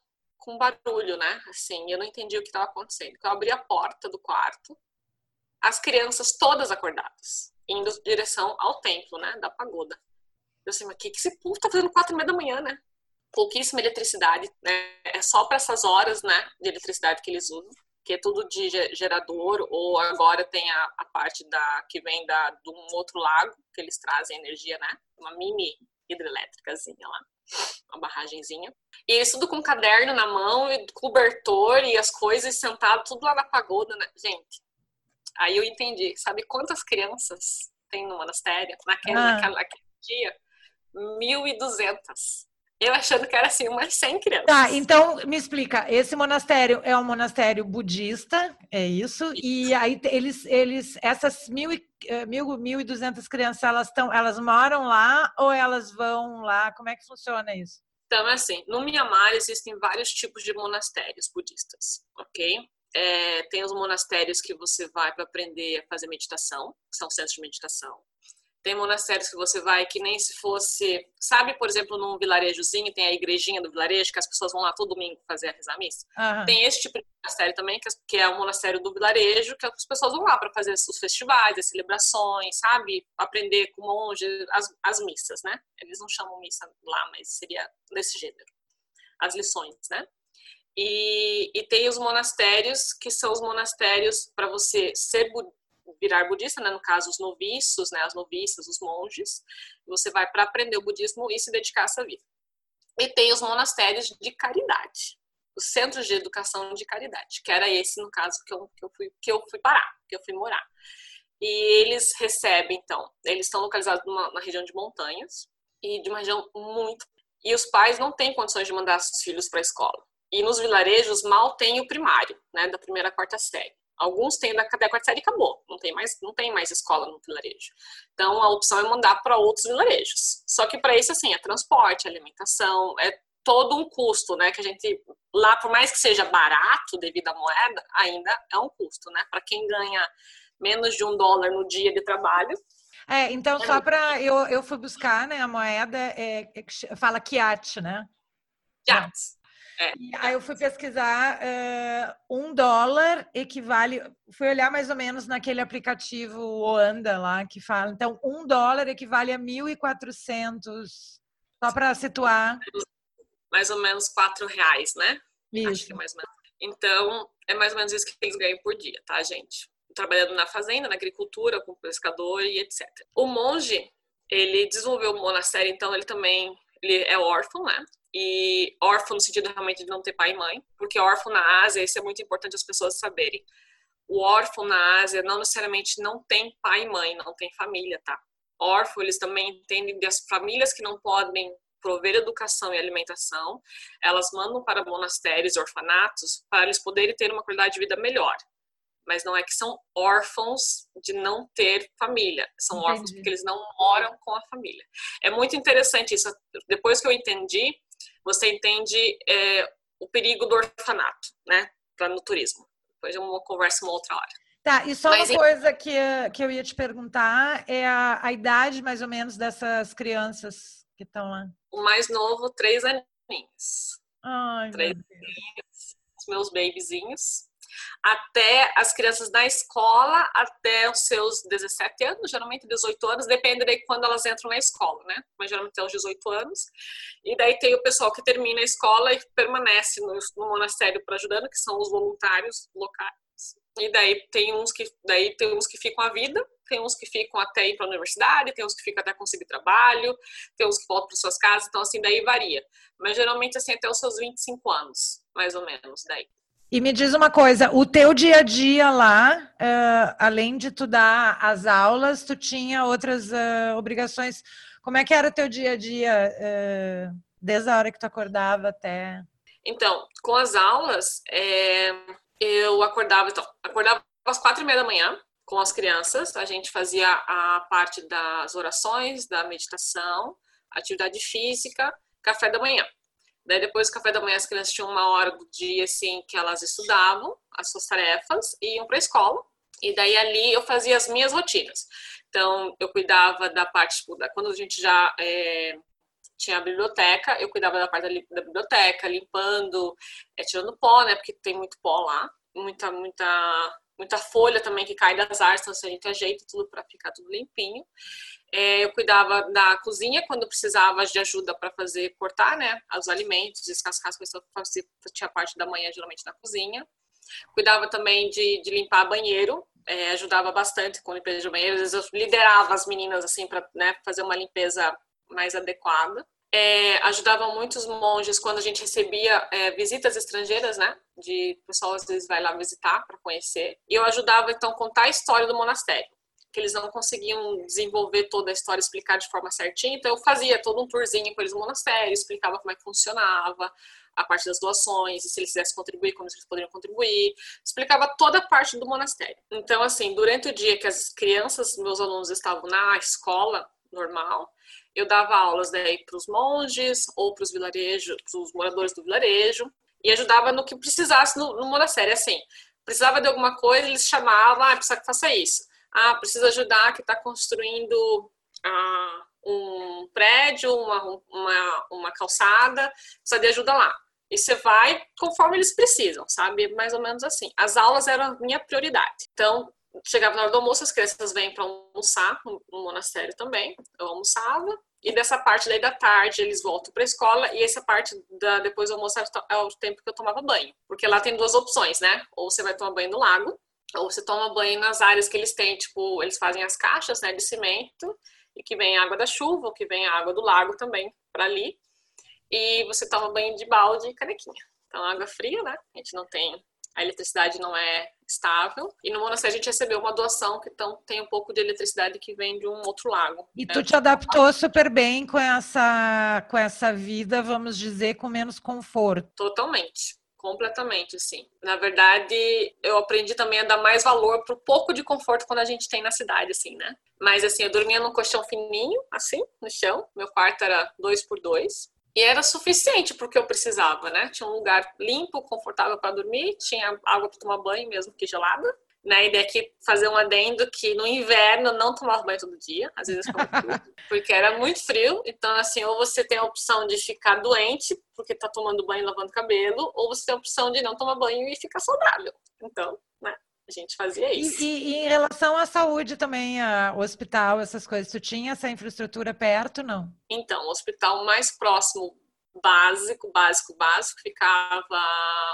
com barulho, né? Assim, eu não entendi o que estava acontecendo. Eu abri a porta do quarto, as crianças todas acordadas, indo em direção ao templo, né? Da pagoda. Eu assim, mas o que, que esse povo tá fazendo quatro e meia da manhã, né? Pouquíssima eletricidade, né? É só para essas horas, né? De eletricidade que eles usam que é tudo de gerador, ou agora tem a, a parte da que vem da, de um outro lago, que eles trazem energia, né? Uma mini hidrelétricazinha lá, uma barragenzinha. E isso tudo com caderno na mão, e cobertor e as coisas sentado tudo lá na pagoda, né? Gente, aí eu entendi. Sabe quantas crianças tem no monastério naquele, ah. naquele dia? 1.200. Eu achando que era assim umas 100 crianças. Tá, então me explica. Esse monastério é um monastério budista, é isso? isso. E aí eles, eles essas mil, eh, mil, mil e duzentas crianças, elas estão, elas moram lá ou elas vão lá? Como é que funciona isso? Então, assim, no Mianmar existem vários tipos de monastérios budistas, ok? É, tem os monastérios que você vai para aprender a fazer meditação, que são centros de meditação. Tem monastérios que você vai que nem se fosse, sabe, por exemplo, num vilarejozinho, tem a igrejinha do vilarejo, que as pessoas vão lá todo domingo fazer a rezar missa. Uhum. Tem esse tipo de monastério também, que é o monastério do vilarejo, que as pessoas vão lá para fazer os festivais, as celebrações, sabe? Aprender com monge as, as missas, né? Eles não chamam missa lá, mas seria desse gênero. As lições, né? E, e, tem os monastérios, que são os monastérios para você ser virar budista, né? no caso os noviços, né? as noviças, os monges. Você vai para aprender o budismo e se dedicar a essa vida. E tem os monastérios de caridade, os centros de educação de caridade, que era esse no caso que eu, que eu fui que eu fui parar, que eu fui morar. E eles recebem então, eles estão localizados numa, numa região de montanhas e de uma região muito e os pais não têm condições de mandar seus filhos para a escola. E nos vilarejos mal tem o primário, né, da primeira à quarta série. Alguns têm da quarta série e acabou. Não tem mais, não tem mais escola no vilarejo. Então a opção é mandar para outros vilarejos. Só que para isso assim, é transporte, alimentação, é todo um custo, né? Que a gente lá, por mais que seja barato devido à moeda, ainda é um custo, né? Para quem ganha menos de um dólar no dia de trabalho. É, então é só para eu, eu fui buscar, né? A moeda é, é fala kiat, né? Kiat. É. aí eu fui pesquisar, uh, um dólar equivale, fui olhar mais ou menos naquele aplicativo Oanda lá, que fala, então um dólar equivale a 1.400, só para situar. Mais ou menos quatro reais, né? Isso. Acho que é mais ou menos. Então, é mais ou menos isso que eles ganham por dia, tá, gente? Trabalhando na fazenda, na agricultura, com pescador e etc. O monge, ele desenvolveu o monastério, então ele também ele é órfão, né? e órfão no sentido realmente de não ter pai e mãe, porque órfão na Ásia, isso é muito importante as pessoas saberem. O órfão na Ásia não necessariamente não tem pai e mãe, não tem família, tá? Órfão, eles também entendem das famílias que não podem prover educação e alimentação, elas mandam para monastérios, orfanatos, para eles poderem ter uma qualidade de vida melhor. Mas não é que são órfãos de não ter família, são entendi. órfãos porque eles não moram com a família. É muito interessante isso. Depois que eu entendi, você entende é, o perigo do orfanato, né, para no turismo. Depois eu converso uma outra hora. Tá, e só Mas, uma coisa que, que eu ia te perguntar é a, a idade mais ou menos dessas crianças que estão lá. O mais novo, três aninhos. Ai, três aninhos, os meus babyzinhos. Até as crianças na escola até os seus 17 anos, geralmente 18 anos, depende de quando elas entram na escola, né? Mas geralmente até os 18 anos. E daí tem o pessoal que termina a escola e permanece no, no monastério para ajudando, que são os voluntários locais. E daí tem uns que daí tem uns que ficam a vida, tem uns que ficam até ir para a universidade, tem uns que ficam até conseguir trabalho, tem uns que voltam para suas casas, então assim daí varia. Mas geralmente assim até os seus 25 anos, mais ou menos, daí. E me diz uma coisa, o teu dia a dia lá, uh, além de tu dar as aulas, tu tinha outras uh, obrigações. Como é que era o teu dia a dia, uh, desde a hora que tu acordava até? Então, com as aulas, é, eu acordava, então, acordava às quatro e meia da manhã com as crianças. A gente fazia a parte das orações, da meditação, atividade física, café da manhã. Daí depois do café da manhã as crianças tinham uma hora do dia assim que elas estudavam as suas tarefas e iam para a escola. E daí ali eu fazia as minhas rotinas. Então eu cuidava da parte tipo, da, quando a gente já é, tinha a biblioteca, eu cuidava da parte da, da biblioteca, limpando, é, tirando pó, né? Porque tem muito pó lá, muita muita muita folha também que cai das árvores, então a gente ajeita tudo para ficar tudo limpinho. É, eu cuidava da cozinha quando precisava de ajuda para fazer cortar, né, os alimentos, descascar as fazer, tinha parte da manhã geralmente na cozinha. Cuidava também de, de limpar banheiro, é, ajudava bastante com limpeza de banheiro. Às vezes eu liderava as meninas assim para né, fazer uma limpeza mais adequada. É, ajudava muitos monges quando a gente recebia é, visitas estrangeiras, né? De pessoal às vezes vai lá visitar para conhecer. E eu ajudava então contar a história do monastério que eles não conseguiam desenvolver toda a história, explicar de forma certinha. Então, eu fazia todo um tourzinho com eles no monastério, explicava como é que funcionava, a parte das doações, e se eles quisessem contribuir, como eles poderiam contribuir. Explicava toda a parte do monastério. Então, assim, durante o dia que as crianças, meus alunos estavam na escola normal, eu dava aulas daí para os monges ou para os vilarejos, para os moradores do vilarejo, e ajudava no que precisasse no, no monastério. Assim, precisava de alguma coisa, eles chamavam, ah, precisa que faça isso ah, precisa ajudar que está construindo ah, um prédio, uma, uma, uma calçada, precisa de ajuda lá. E você vai conforme eles precisam, sabe? Mais ou menos assim. As aulas eram a minha prioridade. Então, chegava na hora do almoço, as crianças vêm para almoçar no, monastério também. Eu almoçava. E dessa parte daí da tarde eles voltam para a escola e essa parte da depois do almoço é o tempo que eu tomava banho, porque lá tem duas opções, né? Ou você vai tomar banho no lago ou você toma banho nas áreas que eles têm, tipo, eles fazem as caixas né, de cimento e que vem água da chuva, ou que vem água do lago também para ali. E você toma banho de balde e canequinha. Então, água fria, né? A gente não tem. A eletricidade não é estável. E no monastério a gente recebeu uma doação que então, tem um pouco de eletricidade que vem de um outro lago. E né? tu te adaptou super bem com essa, com essa vida, vamos dizer, com menos conforto. Totalmente Completamente, sim. Na verdade, eu aprendi também a dar mais valor pro pouco de conforto quando a gente tem na cidade, assim, né? Mas, assim, eu dormia num colchão fininho, assim, no chão. Meu quarto era dois por dois. E era suficiente porque eu precisava, né? Tinha um lugar limpo, confortável para dormir, tinha água para tomar banho, mesmo que gelada né? E daqui fazer um adendo que no inverno não tomava banho todo dia, às vezes porque era muito frio. Então, assim, ou você tem a opção de ficar doente porque tá tomando banho e lavando cabelo, ou você tem a opção de não tomar banho e ficar saudável. Então, né? A gente fazia isso. E, e, e em relação à saúde também, a, hospital, essas coisas, tu tinha essa infraestrutura perto, não? Então, o hospital mais próximo básico, básico, básico, ficava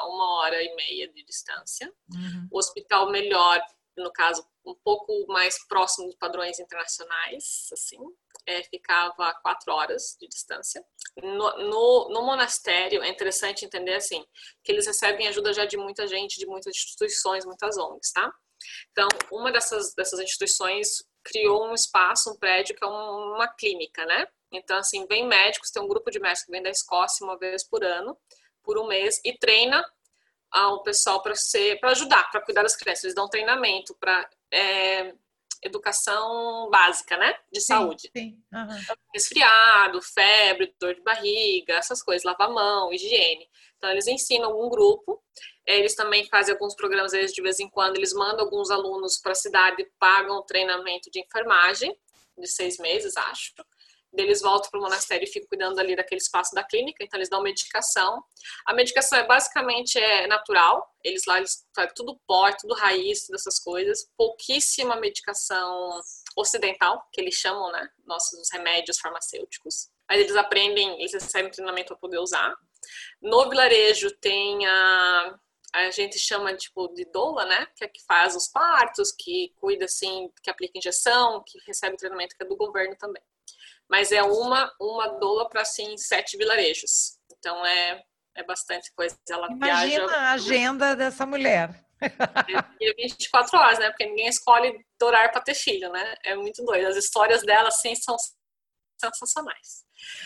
uma hora e meia de distância. Uhum. O hospital melhor, no caso, um pouco mais próximo dos padrões internacionais, assim, é, ficava quatro horas de distância. No, no, no, monastério, é interessante entender, assim, que eles recebem ajuda já de muita gente, de muitas instituições, muitas ONGs, tá? Então, uma dessas, dessas instituições criou um espaço, um prédio que é uma clínica, né? Então, assim, vem médicos, tem um grupo de médicos que vem da Escócia uma vez por ano, por um mês, e treina o pessoal para ser, para ajudar, para cuidar das crianças. Eles dão treinamento para é, educação básica, né, de saúde. Sim. Uhum. Resfriado, febre, dor de barriga, essas coisas, lavar mão, higiene. Então, eles ensinam um grupo. Eles também fazem alguns programas, eles de vez em quando, eles mandam alguns alunos para a cidade, pagam o treinamento de enfermagem, de seis meses, acho Eles voltam para o monastério e ficam cuidando ali daquele espaço da clínica, então eles dão medicação. A medicação é basicamente é natural, eles lá eles fazem tudo pó, tudo raiz, todas essas coisas. Pouquíssima medicação ocidental, que eles chamam, né? Nossos remédios farmacêuticos. Aí eles aprendem, eles recebem treinamento para poder usar. No vilarejo tem a a gente chama tipo de doula, né? Que é que faz os partos, que cuida assim, que aplica injeção, que recebe treinamento que é do governo também. Mas é uma uma doula para assim sete vilarejos. Então é é bastante coisa. Ela Imagina viaja... a agenda dessa mulher. É 24 horas, né? Porque ninguém escolhe dourar para ter filho, né? É muito doido. As histórias dela, assim, são sensacionais.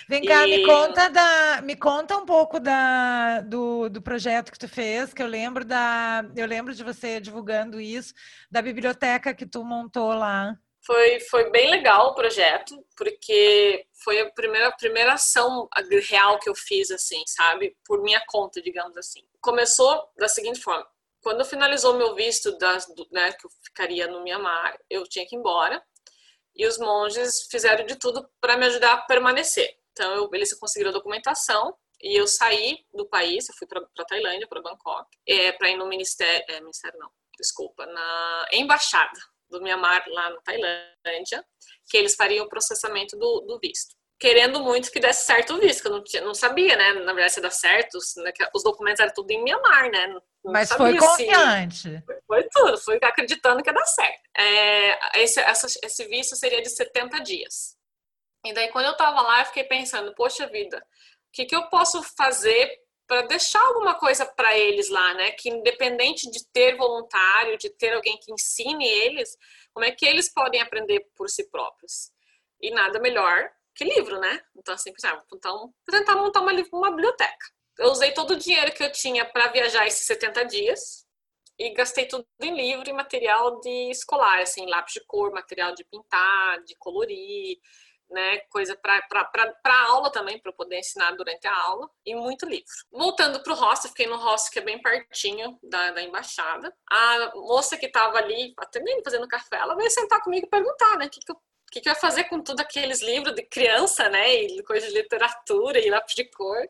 Vem cá, e... me conta da, me conta um pouco da, do, do projeto que tu fez, que eu lembro da, eu lembro de você divulgando isso, da biblioteca que tu montou lá. Foi, foi bem legal o projeto, porque foi a primeira, a primeira ação real que eu fiz, assim, sabe? Por minha conta, digamos assim. Começou da seguinte forma: quando finalizou meu visto, das, né, que eu ficaria no Mianmar, eu tinha que ir embora e os monges fizeram de tudo para me ajudar a permanecer. Então, eu, eles conseguiram a documentação e eu saí do país, eu fui para Tailândia, para Bangkok, é, para ir no ministério, é, ministério não, desculpa, na embaixada do Myanmar lá na Tailândia, que eles fariam o processamento do, do visto querendo muito que desse certo o visto, que eu não, tinha, não sabia, né? Na verdade, se dá certo, os documentos eram tudo em Mianmar, né? Não Mas foi confiante. Se... Foi, foi, tudo, foi acreditando que ia dar certo. É, esse, essa, esse visto seria de 70 dias. E daí, quando eu tava lá, eu fiquei pensando, poxa vida, o que, que eu posso fazer para deixar alguma coisa para eles lá, né? Que independente de ter voluntário, de ter alguém que ensine eles, como é que eles podem aprender por si próprios? E nada melhor que livro, né? Então, assim, ah, então, vou tentar montar uma, uma biblioteca. Eu usei todo o dinheiro que eu tinha para viajar esses 70 dias e gastei tudo em livro e material de escolar, assim, lápis de cor, material de pintar, de colorir, né, coisa para aula também, para poder ensinar durante a aula, e muito livro. Voltando para o hostel, fiquei no hostel que é bem pertinho da, da embaixada. A moça que estava ali atendendo, fazendo café, ela veio sentar comigo e perguntar, né, o que, que eu que, que vai fazer com tudo aqueles livros de criança, né? E coisa de literatura e lápis de cor.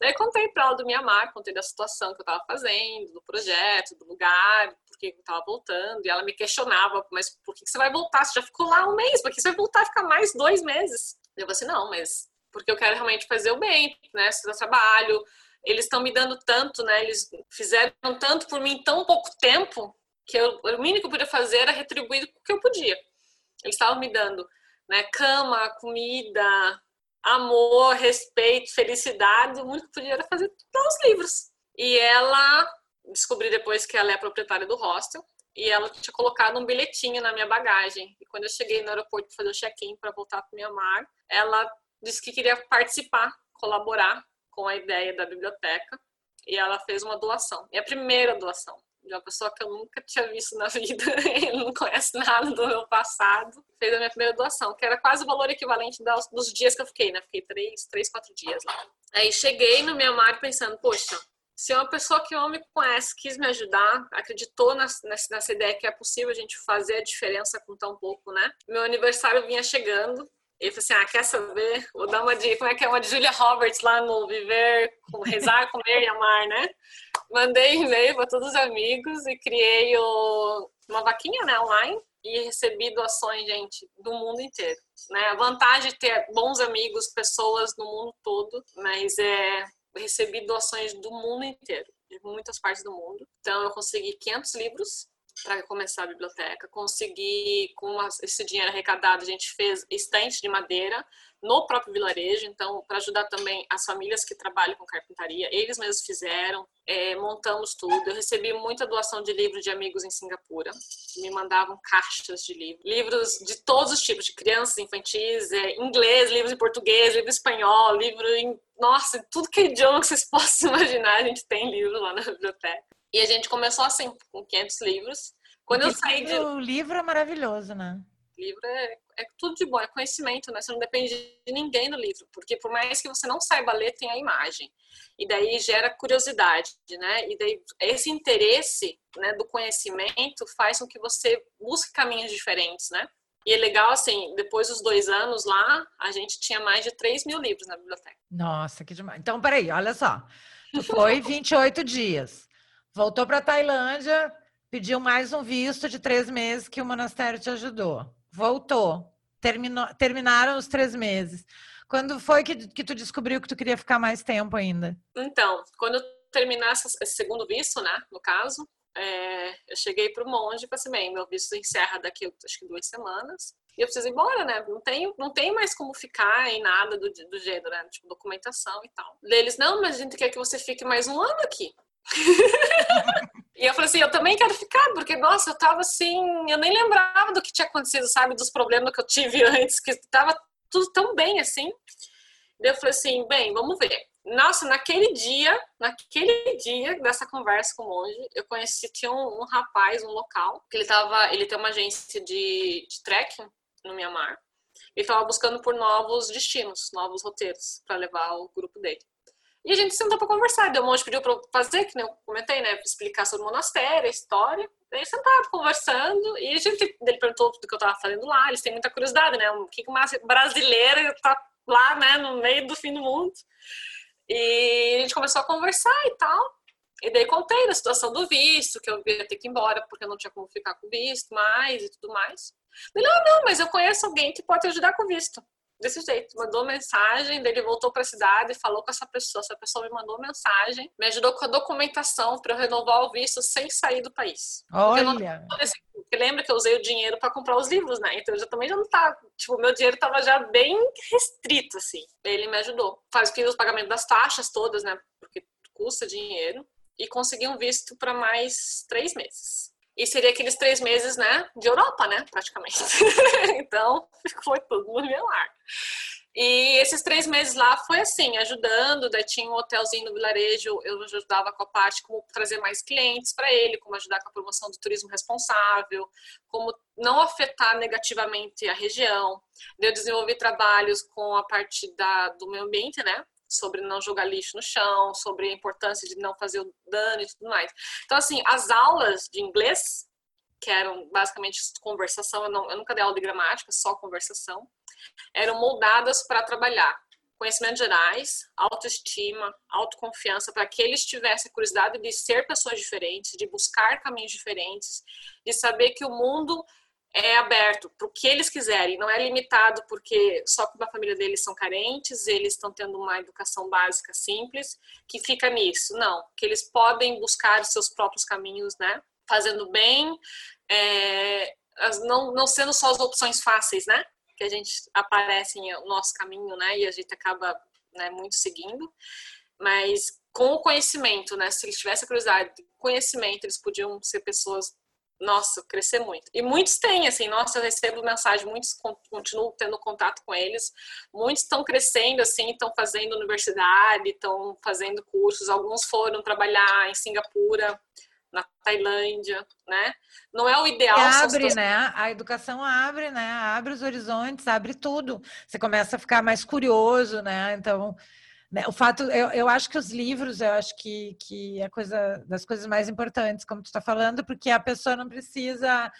Daí contei para ela do Mianmar, contei da situação que eu estava fazendo, do projeto, do lugar, por que eu estava voltando. E ela me questionava, mas por que você vai voltar? Você já ficou lá um mês, por que você vai voltar a ficar mais dois meses? Eu falei assim, não, mas porque eu quero realmente fazer o bem, né? Se trabalho, eles estão me dando tanto, né? Eles fizeram tanto por mim em tão pouco tempo que eu, o mínimo que eu podia fazer era retribuir o que eu podia. Eles estavam me dando né, cama, comida, amor, respeito, felicidade. O único que podia era fazer os livros. E ela, descobri depois que ela é a proprietária do hostel, e ela tinha colocado um bilhetinho na minha bagagem. E quando eu cheguei no aeroporto para fazer o check-in para voltar para Mianmar, ela disse que queria participar, colaborar com a ideia da biblioteca. E ela fez uma doação. Minha primeira doação de uma pessoa que eu nunca tinha visto na vida, ele não conhece nada do meu passado, fez a minha primeira doação, que era quase o valor equivalente dos dias que eu fiquei, né? Fiquei três, três quatro dias lá. Aí cheguei no Mianmar pensando, poxa, se uma pessoa que não me conhece quis me ajudar, acreditou nessa, nessa ideia que é possível a gente fazer a diferença com tão pouco, né? Meu aniversário vinha chegando, ele falou assim: ah, quer saber? Vou dar uma dica, como é que é uma de Julia Roberts lá no Viver, Rezar, Comer e Amar, né? Mandei e-mail para todos os amigos e criei o, uma vaquinha né, online e recebi doações, gente, do mundo inteiro. Né? A vantagem de ter bons amigos, pessoas no mundo todo, mas é recebi doações do mundo inteiro, de muitas partes do mundo. Então eu consegui 500 livros para começar a biblioteca. Consegui, com esse dinheiro arrecadado, a gente fez estante de madeira no próprio vilarejo, então, para ajudar também as famílias que trabalham com carpintaria, eles mesmos fizeram, é, montamos tudo. Eu recebi muita doação de livros de amigos em Singapura, me mandavam caixas de livros, livros de todos os tipos, de crianças, infantis, é, inglês, livros em português, livro em espanhol, livro em. Nossa, tudo que é idioma que vocês possam imaginar, a gente tem livro lá na biblioteca. E a gente começou assim, com 500 livros. Quando eu saí de. O livro é maravilhoso, né? Livro é, é, tudo de bom, é conhecimento, né? Você não depende de ninguém no livro, porque por mais que você não saiba ler, tem a imagem. E daí gera curiosidade, né? E daí esse interesse né, do conhecimento faz com que você busque caminhos diferentes, né? E é legal, assim, depois dos dois anos lá, a gente tinha mais de 3 mil livros na biblioteca. Nossa, que demais. Então, peraí, olha só. Foi 28 dias, voltou para Tailândia, pediu mais um visto de três meses que o monastério te ajudou. Voltou, terminou, terminaram os três meses. Quando foi que, que tu descobriu que tu queria ficar mais tempo ainda? Então, quando eu terminasse esse segundo visto, né, no caso, é, eu cheguei para o monge e falei assim, bem, meu visto encerra daqui, acho que duas semanas, e eu preciso ir embora, né? Não tem, não tem mais como ficar em nada do, do gênero, né? Tipo, documentação e tal. Deles, não, mas a gente quer que você fique mais um ano aqui. e eu falei assim, eu também quero ficar, porque, nossa, eu tava assim, eu nem lembrava do que tinha acontecido, sabe? Dos problemas que eu tive antes, que tava tudo tão bem assim. Daí eu falei assim, bem, vamos ver. Nossa, naquele dia, naquele dia dessa conversa com o monge, eu conheci, tinha um, um rapaz, um local, que ele tava, ele tem uma agência de, de trekking no Mianmar. Ele estava buscando por novos destinos, novos roteiros para levar o grupo dele. E a gente sentou para conversar. Deu um monte pediu para fazer, que eu comentei, né? Explicar sobre o monastério, a história. Daí sentado, conversando. E a gente, ele perguntou do que eu estava fazendo lá. Eles têm muita curiosidade, né? O que uma brasileira tá lá, né? No meio do fim do mundo. E a gente começou a conversar e tal. E daí contei da situação do visto, que eu ia ter que ir embora porque eu não tinha como ficar com visto mais e tudo mais. Ele, não, não, mas eu conheço alguém que pode ajudar com visto desse jeito. Mandou mensagem, ele voltou para a cidade, falou com essa pessoa. Essa pessoa me mandou mensagem, me ajudou com a documentação para eu renovar o visto sem sair do país. Olha! Porque, não, porque lembra que eu usei o dinheiro para comprar os livros, né? Então eu já, também já não tá. Tipo, meu dinheiro estava já bem restrito, assim. Ele me ajudou. Faz, os pagamentos das taxas todas, né? Porque custa dinheiro. E consegui um visto para mais três meses. E seria aqueles três meses, né, de Europa, né, praticamente. então, foi tudo no meu lar. E esses três meses lá foi assim, ajudando, daí tinha um hotelzinho no vilarejo, eu ajudava com a parte como trazer mais clientes para ele, como ajudar com a promoção do turismo responsável, como não afetar negativamente a região. Eu desenvolvi trabalhos com a parte da, do meio ambiente, né? Sobre não jogar lixo no chão, sobre a importância de não fazer o dano e tudo mais. Então, assim, as aulas de inglês, que eram basicamente conversação, eu, não, eu nunca dei aula de gramática, só conversação, eram moldadas para trabalhar conhecimentos gerais, autoestima, autoconfiança, para que eles tivessem curiosidade de ser pessoas diferentes, de buscar caminhos diferentes, de saber que o mundo é aberto para o que eles quiserem, não é limitado porque só que a família deles são carentes, eles estão tendo uma educação básica simples, que fica nisso. Não, que eles podem buscar os seus próprios caminhos, né? Fazendo bem, é, não, não sendo só as opções fáceis, né? Que a gente aparece no nosso caminho, né? E a gente acaba né, muito seguindo, mas com o conhecimento, né? Se eles tivessem curiosidade, conhecimento, eles podiam ser pessoas nossa, crescer muito. E muitos têm, assim, nossa, eu recebo mensagem, muitos continuam tendo contato com eles, muitos estão crescendo, assim, estão fazendo universidade, estão fazendo cursos, alguns foram trabalhar em Singapura, na Tailândia, né? Não é o ideal. E abre, né? A educação abre, né? Abre os horizontes, abre tudo. Você começa a ficar mais curioso, né? Então? O fato, eu, eu acho que os livros, eu acho que, que é coisa das coisas mais importantes, como tu está falando, porque a pessoa não precisa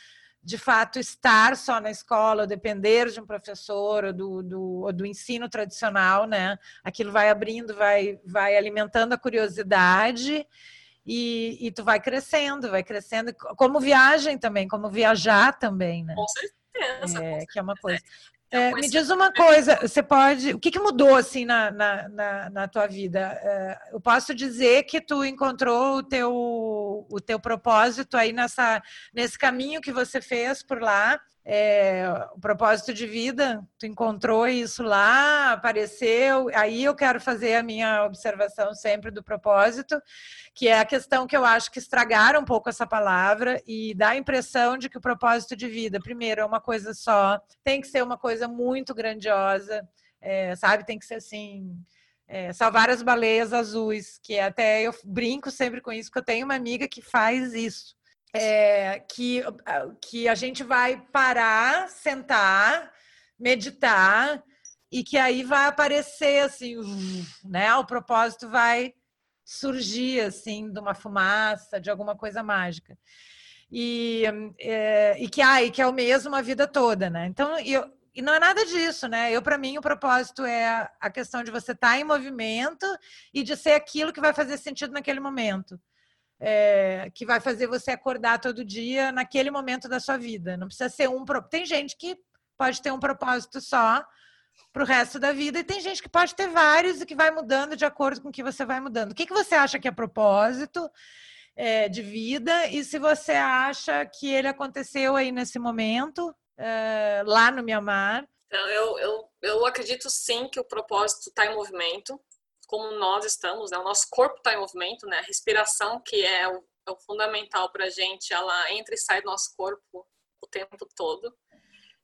de fato estar só na escola, ou depender de um professor ou do, do, ou do ensino tradicional, né? Aquilo vai abrindo, vai, vai alimentando a curiosidade e, e tu vai crescendo, vai crescendo, como viagem também, como viajar também, né? Com certeza. É, que é uma coisa. É, me diz uma coisa, você pode. O que, que mudou assim na, na, na, na tua vida? É, eu posso dizer que tu encontrou o teu, o teu propósito aí nessa, nesse caminho que você fez por lá é, o propósito de vida, tu encontrou isso lá, apareceu, aí eu quero fazer a minha observação sempre do propósito, que é a questão que eu acho que estragaram um pouco essa palavra e dá a impressão de que o propósito de vida, primeiro, é uma coisa só, tem que ser uma coisa muito grandiosa, é, sabe? Tem que ser assim. É, salvar as baleias azuis, que até eu brinco sempre com isso, que eu tenho uma amiga que faz isso é, que, que a gente vai parar, sentar, meditar e que aí vai aparecer assim, né? O propósito vai surgir assim de uma fumaça, de alguma coisa mágica. e, é, e que, ah, e que é o mesmo a vida toda, né? Então, eu, e não é nada disso, né? Eu, para mim, o propósito é a questão de você estar tá em movimento e de ser aquilo que vai fazer sentido naquele momento. É, que vai fazer você acordar todo dia naquele momento da sua vida. Não precisa ser um. Tem gente que pode ter um propósito só para o resto da vida, e tem gente que pode ter vários e que vai mudando de acordo com o que você vai mudando. O que, que você acha que é propósito? é, de vida e se você acha que ele aconteceu aí nesse momento, é, lá no Mianmar. Então, eu, eu, eu acredito sim que o propósito está em movimento, como nós estamos, né? o nosso corpo está em movimento, né? a respiração, que é o, é o fundamental para a gente, ela entra e sai do nosso corpo o tempo todo.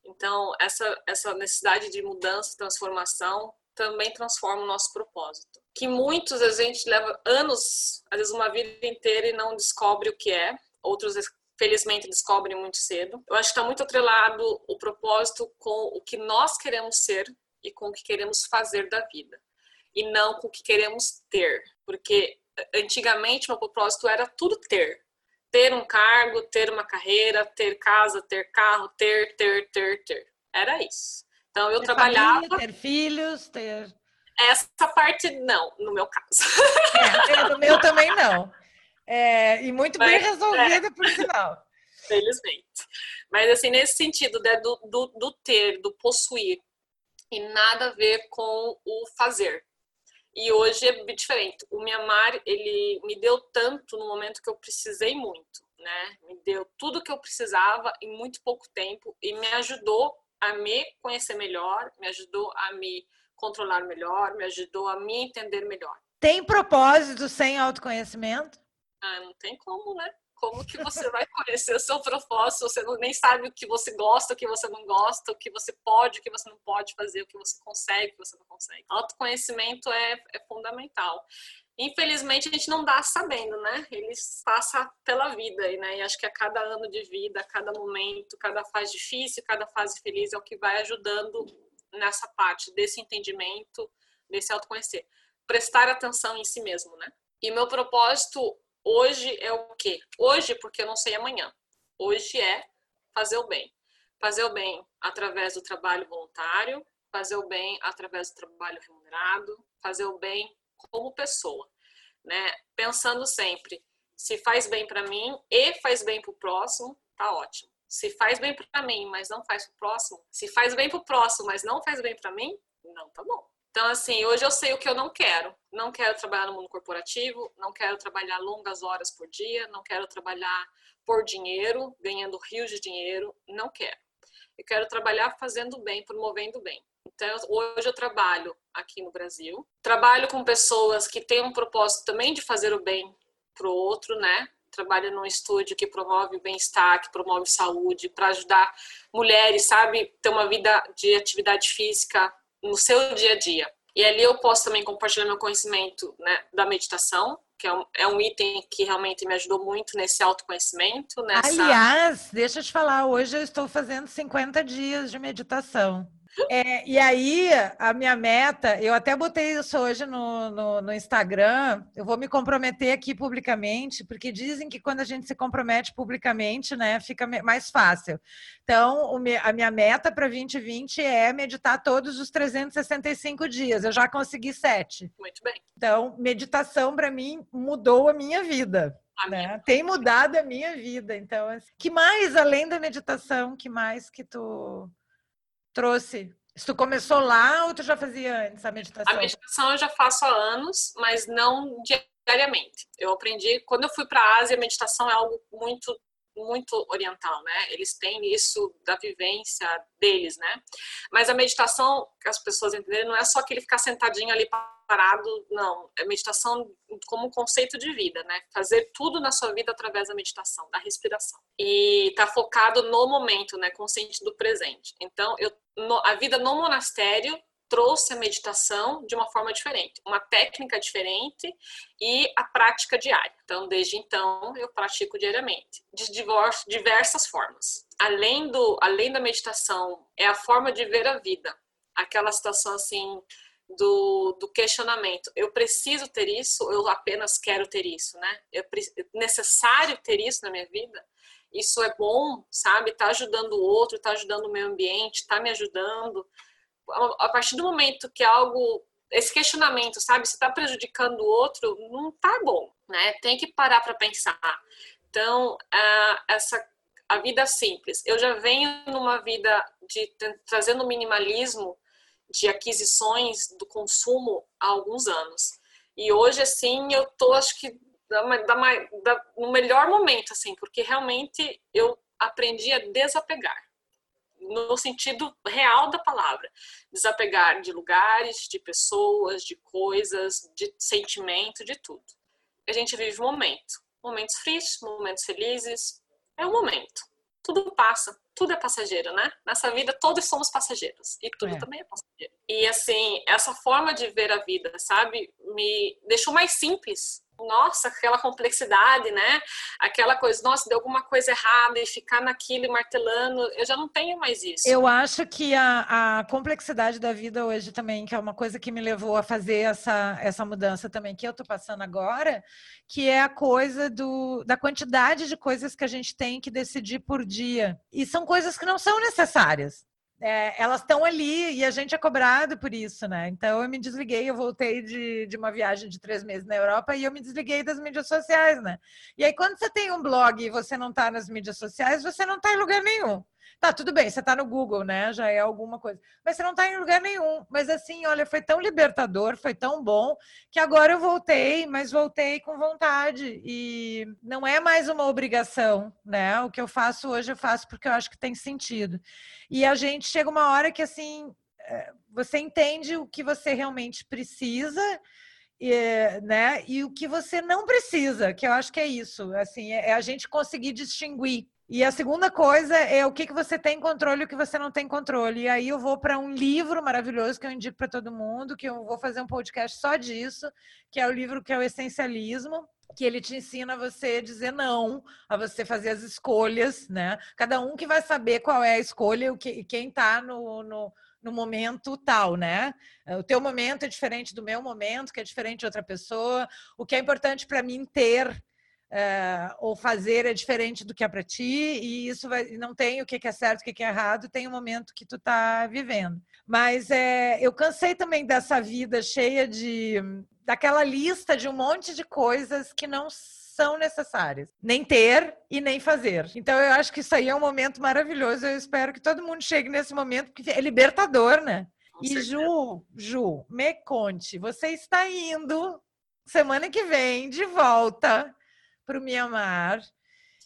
Então, essa, essa necessidade de mudança, transformação, também transforma o nosso propósito. Que muitos a gente leva anos, às vezes uma vida inteira e não descobre o que é. Outros felizmente descobrem muito cedo. Eu acho que está muito atrelado o propósito com o que nós queremos ser e com o que queremos fazer da vida e não com o que queremos ter, porque antigamente meu propósito era tudo ter, ter um cargo, ter uma carreira, ter casa, ter carro, ter, ter, ter, ter. Era isso. Então eu ter trabalhava. Família, ter filhos, ter. Essa parte não, no meu caso. É, no meu também não. É, e muito Mas, bem resolvida, é. por sinal. Felizmente. Mas assim, nesse sentido né, do, do, do ter, do possuir, e nada a ver com o fazer. E hoje é diferente. O Mianmar, ele me deu tanto no momento que eu precisei muito, né? Me deu tudo que eu precisava em muito pouco tempo e me ajudou a me conhecer melhor, me ajudou a me controlar melhor, me ajudou a me entender melhor. Tem propósito sem autoconhecimento? Ah, não tem como, né? Como que você vai conhecer o seu propósito? Você não, nem sabe o que você gosta, o que você não gosta, o que você pode, o que você não pode fazer, o que você consegue, o que você não consegue. Autoconhecimento é, é fundamental infelizmente a gente não dá sabendo, né? Ele passa pela vida, né? E acho que a cada ano de vida, a cada momento, cada fase difícil, cada fase feliz é o que vai ajudando nessa parte desse entendimento, desse autoconhecer. Prestar atenção em si mesmo, né? E meu propósito hoje é o quê? Hoje, porque eu não sei amanhã. Hoje é fazer o bem. Fazer o bem através do trabalho voluntário, fazer o bem através do trabalho remunerado, fazer o bem como pessoa, né? Pensando sempre, se faz bem para mim e faz bem para o próximo, tá ótimo. Se faz bem para mim, mas não faz para o próximo, se faz bem para o próximo, mas não faz bem para mim, não tá bom. Então, assim, hoje eu sei o que eu não quero. Não quero trabalhar no mundo corporativo, não quero trabalhar longas horas por dia, não quero trabalhar por dinheiro, ganhando rios de dinheiro, não quero. Eu quero trabalhar fazendo bem, promovendo bem. Então, hoje eu trabalho aqui no Brasil, trabalho com pessoas que têm um propósito também de fazer o bem para o outro, né? Trabalho num estúdio que promove bem-estar, que promove saúde, para ajudar mulheres, sabe, ter uma vida de atividade física no seu dia a dia. E ali eu posso também compartilhar meu conhecimento né, da meditação, que é um, é um, item que realmente me ajudou muito nesse autoconhecimento. Nessa... Aliás, deixa eu te falar, hoje eu estou fazendo 50 dias de meditação. É, e aí, a minha meta, eu até botei isso hoje no, no, no, Instagram, eu vou me comprometer aqui publicamente, porque dizem que quando a gente se compromete publicamente, né, fica mais fácil. Então, o, a minha meta para 2020 é meditar todos os 365 dias. Eu já consegui sete. Muito bem. Então, meditação para mim mudou a minha vida. Né? Tem mudado a minha vida. Então, assim, que mais além da meditação, que mais que tu trouxe? Se tu começou lá ou tu já fazia antes a meditação? A meditação eu já faço há anos, mas não diariamente. Eu aprendi, quando eu fui para a Ásia, a meditação é algo muito muito oriental, né? Eles têm isso da vivência deles, né? Mas a meditação, que as pessoas entenderem, não é só aquele ficar sentadinho ali parado, não. É meditação como conceito de vida, né? Fazer tudo na sua vida através da meditação, da respiração. E tá focado no momento, né? Consciente do presente. Então, eu, no, a vida no monastério trouxe a meditação de uma forma diferente, uma técnica diferente e a prática diária. Então, desde então, eu pratico diariamente, de diversas formas. Além, do, além da meditação, é a forma de ver a vida. Aquela situação assim, do, do, questionamento. Eu preciso ter isso eu apenas quero ter isso, né? É necessário ter isso na minha vida? isso é bom, sabe? Tá ajudando o outro, tá ajudando o meio ambiente, tá me ajudando. A partir do momento que algo esse questionamento, sabe, se tá prejudicando o outro, não tá bom, né? Tem que parar para pensar. Então, essa a vida simples. Eu já venho numa vida de trazendo minimalismo de aquisições do consumo há alguns anos. E hoje, assim, eu tô, acho que, da, da, da, no melhor momento, assim, porque realmente eu aprendi a desapegar, no sentido real da palavra. Desapegar de lugares, de pessoas, de coisas, de sentimento, de tudo. A gente vive um momento. Momentos tristes, momentos felizes. É um momento tudo passa, tudo é passageiro, né? Nessa vida todos somos passageiros e tudo é. também é passageiro. E assim, essa forma de ver a vida, sabe, me deixou mais simples nossa, aquela complexidade, né? Aquela coisa, nossa, deu alguma coisa errada e ficar naquilo e martelando, eu já não tenho mais isso. Eu acho que a, a complexidade da vida hoje também, que é uma coisa que me levou a fazer essa, essa mudança também, que eu tô passando agora, que é a coisa do, da quantidade de coisas que a gente tem que decidir por dia. E são coisas que não são necessárias é, elas estão ali e a gente é cobrado por isso, né? Então eu me desliguei, eu voltei de, de uma viagem de três meses na Europa e eu me desliguei das mídias sociais, né? E aí, quando você tem um blog e você não está nas mídias sociais, você não está em lugar nenhum. Tá, tudo bem, você está no Google, né? Já é alguma coisa. Mas você não está em lugar nenhum. Mas assim, olha, foi tão libertador, foi tão bom, que agora eu voltei, mas voltei com vontade. E não é mais uma obrigação, né? O que eu faço hoje, eu faço porque eu acho que tem sentido. E a gente chega uma hora que, assim, é, você entende o que você realmente precisa. E, né? e o que você não precisa, que eu acho que é isso, assim, é, é a gente conseguir distinguir e a segunda coisa é o que, que você tem controle e o que você não tem controle. E aí eu vou para um livro maravilhoso que eu indico para todo mundo, que eu vou fazer um podcast só disso, que é o livro que é o Essencialismo, que ele te ensina a você dizer não, a você fazer as escolhas, né? Cada um que vai saber qual é a escolha e quem está no, no, no momento tal, né? O teu momento é diferente do meu momento, que é diferente de outra pessoa. O que é importante para mim ter é, ou fazer é diferente do que é para ti, e isso vai, não tem o que é certo, o que é errado, tem o um momento que tu está vivendo. Mas é, eu cansei também dessa vida cheia de daquela lista de um monte de coisas que não são necessárias, nem ter e nem fazer. Então eu acho que isso aí é um momento maravilhoso. Eu espero que todo mundo chegue nesse momento, porque é libertador, né? Com e certeza. Ju, Ju, me conte, você está indo semana que vem de volta para o Mianmar.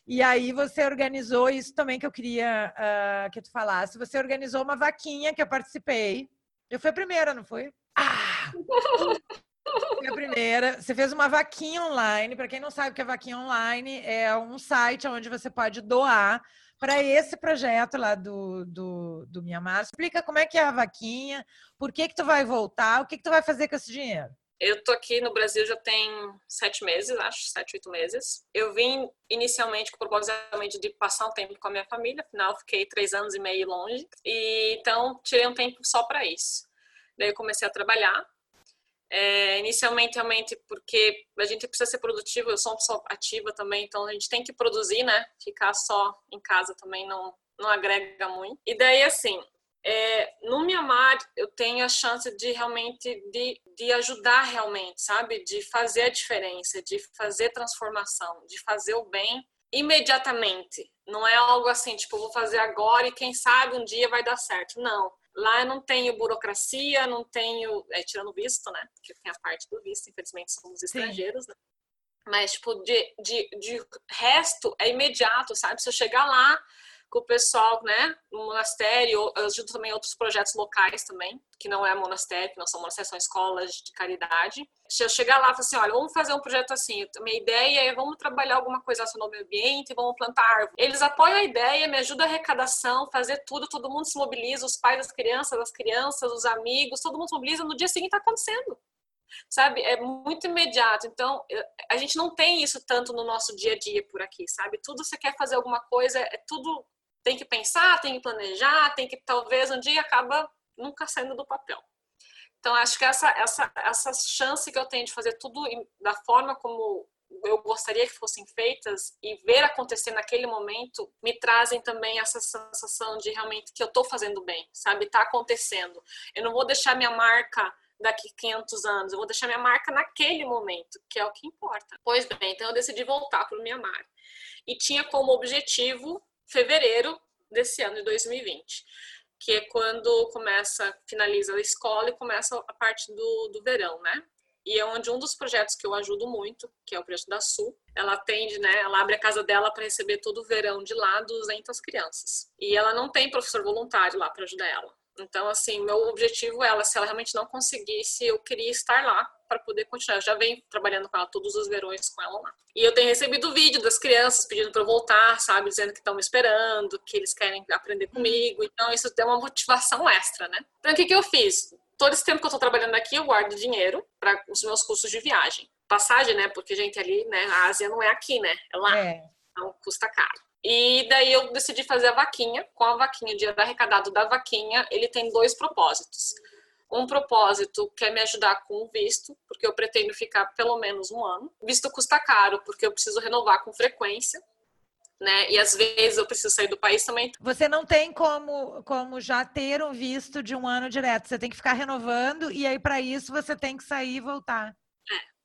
E aí você organizou isso também que eu queria uh, que tu falasse. Você organizou uma vaquinha que eu participei. Eu fui a primeira, não foi? Ah! A primeira. Você fez uma vaquinha online. Para quem não sabe o que é vaquinha online, é um site onde você pode doar para esse projeto lá do, do, do Mianmar. Explica como é que é a vaquinha, por que que tu vai voltar, o que que tu vai fazer com esse dinheiro. Eu tô aqui no Brasil já tem sete meses, acho, sete, oito meses. Eu vim inicialmente com o propósito de passar um tempo com a minha família, afinal fiquei três anos e meio longe, e então tirei um tempo só para isso. Daí eu comecei a trabalhar, é, inicialmente realmente porque a gente precisa ser produtivo, eu sou uma pessoa ativa também, então a gente tem que produzir, né? Ficar só em casa também não, não agrega muito. E daí assim, é, no Mianmar eu tenho a chance de realmente de, de ajudar realmente, sabe? De fazer a diferença, de fazer transformação, de fazer o bem imediatamente. Não é algo assim, tipo, vou fazer agora e quem sabe um dia vai dar certo. Não. Lá eu não tenho burocracia, não tenho. É, tirando visto, né? Porque tem a parte do visto, infelizmente somos estrangeiros, né? Mas, tipo, de, de, de resto é imediato, sabe? Se eu chegar lá, com o pessoal, né, no monastério, eu ajudo também outros projetos locais também, que não é monastério, que não são monastérios, são escolas de caridade. Se eu chegar lá e falar assim, olha, vamos fazer um projeto assim, minha ideia é vamos trabalhar alguma coisa no meio ambiente, vamos plantar árvore. Eles apoiam a ideia, me ajudam a arrecadação, fazer tudo, todo mundo se mobiliza, os pais das crianças, as crianças, os amigos, todo mundo se mobiliza, no dia seguinte está acontecendo sabe? É muito imediato. Então, a gente não tem isso tanto no nosso dia a dia por aqui, sabe? Tudo você quer fazer alguma coisa, é tudo tem que pensar, tem que planejar, tem que talvez um dia acaba nunca saindo do papel. Então acho que essa essa essa chance que eu tenho de fazer tudo da forma como eu gostaria que fossem feitas e ver acontecer naquele momento me trazem também essa sensação de realmente que eu estou fazendo bem, sabe? Está acontecendo. Eu não vou deixar minha marca daqui 500 anos, eu vou deixar minha marca naquele momento, que é o que importa. Pois bem, então eu decidi voltar para o Mianmar. E tinha como objetivo fevereiro desse ano de 2020 que é quando começa, finaliza a escola e começa a parte do, do verão, né? E é onde um dos projetos que eu ajudo muito, que é o projeto da Sul, ela atende, né? Ela abre a casa dela para receber todo o verão de lá 200 crianças. E ela não tem professor voluntário lá para ajudar ela. Então, assim, meu objetivo é ela, se ela realmente não conseguisse, eu queria estar lá para poder continuar. Eu já venho trabalhando com ela todos os verões com ela lá. E eu tenho recebido vídeo das crianças pedindo para eu voltar, sabe, dizendo que estão me esperando, que eles querem aprender comigo. Então, isso deu uma motivação extra, né? Então, o que, que eu fiz? Todo esse tempo que eu estou trabalhando aqui, eu guardo dinheiro para os meus custos de viagem. Passagem, né? Porque, gente, ali, né, a Ásia não é aqui, né? É lá. É. Então, custa caro. E daí eu decidi fazer a vaquinha. Com a vaquinha, o dia arrecadado da vaquinha, ele tem dois propósitos. Um propósito que é me ajudar com o visto, porque eu pretendo ficar pelo menos um ano. O visto custa caro, porque eu preciso renovar com frequência. Né? E às vezes eu preciso sair do país também. Você não tem como, como já ter um visto de um ano direto. Você tem que ficar renovando e aí para isso você tem que sair e voltar.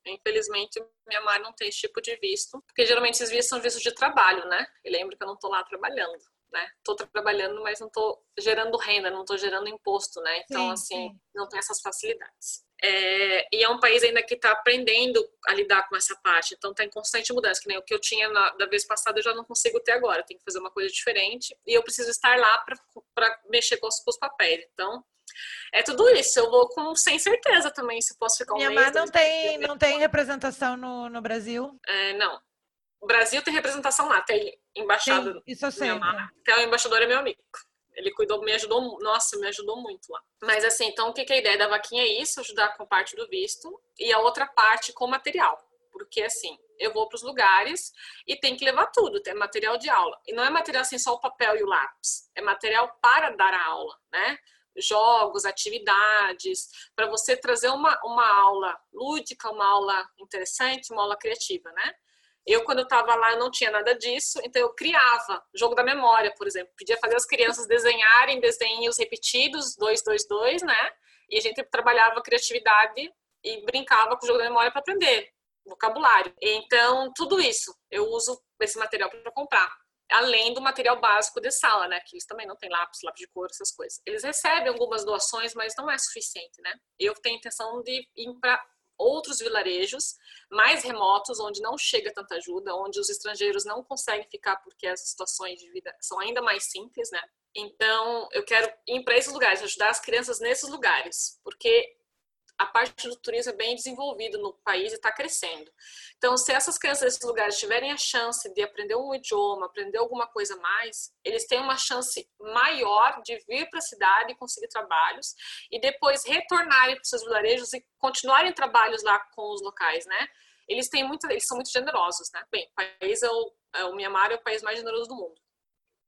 Infelizmente, minha mãe não tem esse tipo de visto, porque geralmente esses vistos são vistos de trabalho, né? E lembro que eu não estou lá trabalhando, né? Tô trabalhando, mas não estou gerando renda, não estou gerando imposto, né? Então, sim, assim, sim. não tem essas facilidades. É, e é um país ainda que está aprendendo a lidar com essa parte, então está em constante mudança, que nem o que eu tinha na, da vez passada eu já não consigo ter agora, tenho que fazer uma coisa diferente e eu preciso estar lá para mexer com os, com os papéis. Então, é tudo isso. Eu vou com sem certeza também se posso ficar um Minha mês. não tem, não tem representação no, no Brasil? É, não. O Brasil tem representação lá, tem embaixada. Sim, isso eu sei. Até o embaixador é meu amigo. Ele cuidou, me ajudou, nossa, me ajudou muito lá. Mas assim, então o que, que é a ideia da vaquinha é isso, ajudar com parte do visto e a outra parte com material. Porque assim, eu vou para os lugares e tem que levar tudo, tem material de aula. E não é material assim só o papel e o lápis, é material para dar a aula, né? jogos, atividades, para você trazer uma, uma aula lúdica, uma aula interessante, uma aula criativa, né? Eu, quando eu estava lá, eu não tinha nada disso, então eu criava jogo da memória, por exemplo. Pedia fazer as crianças desenharem desenhos repetidos, dois, dois, dois, né? E a gente trabalhava a criatividade e brincava com o jogo da memória para aprender vocabulário. Então, tudo isso eu uso esse material para comprar além do material básico de sala, né? Que eles também não têm lápis, lápis de cor, essas coisas. Eles recebem algumas doações, mas não é suficiente, né? Eu tenho intenção de ir para outros vilarejos mais remotos, onde não chega tanta ajuda, onde os estrangeiros não conseguem ficar porque as situações de vida são ainda mais simples, né? Então, eu quero ir para esses lugares, ajudar as crianças nesses lugares, porque a parte do turismo é bem desenvolvida no país e está crescendo. Então, se essas crianças desses lugares tiverem a chance de aprender um idioma, aprender alguma coisa mais, eles têm uma chance maior de vir para a cidade e conseguir trabalhos e depois retornarem para os seus vilarejos e continuarem trabalhos lá com os locais, né? Eles têm muito, eles são muito generosos, né? Bem, o país é o, é o Mianmar é o país mais generoso do mundo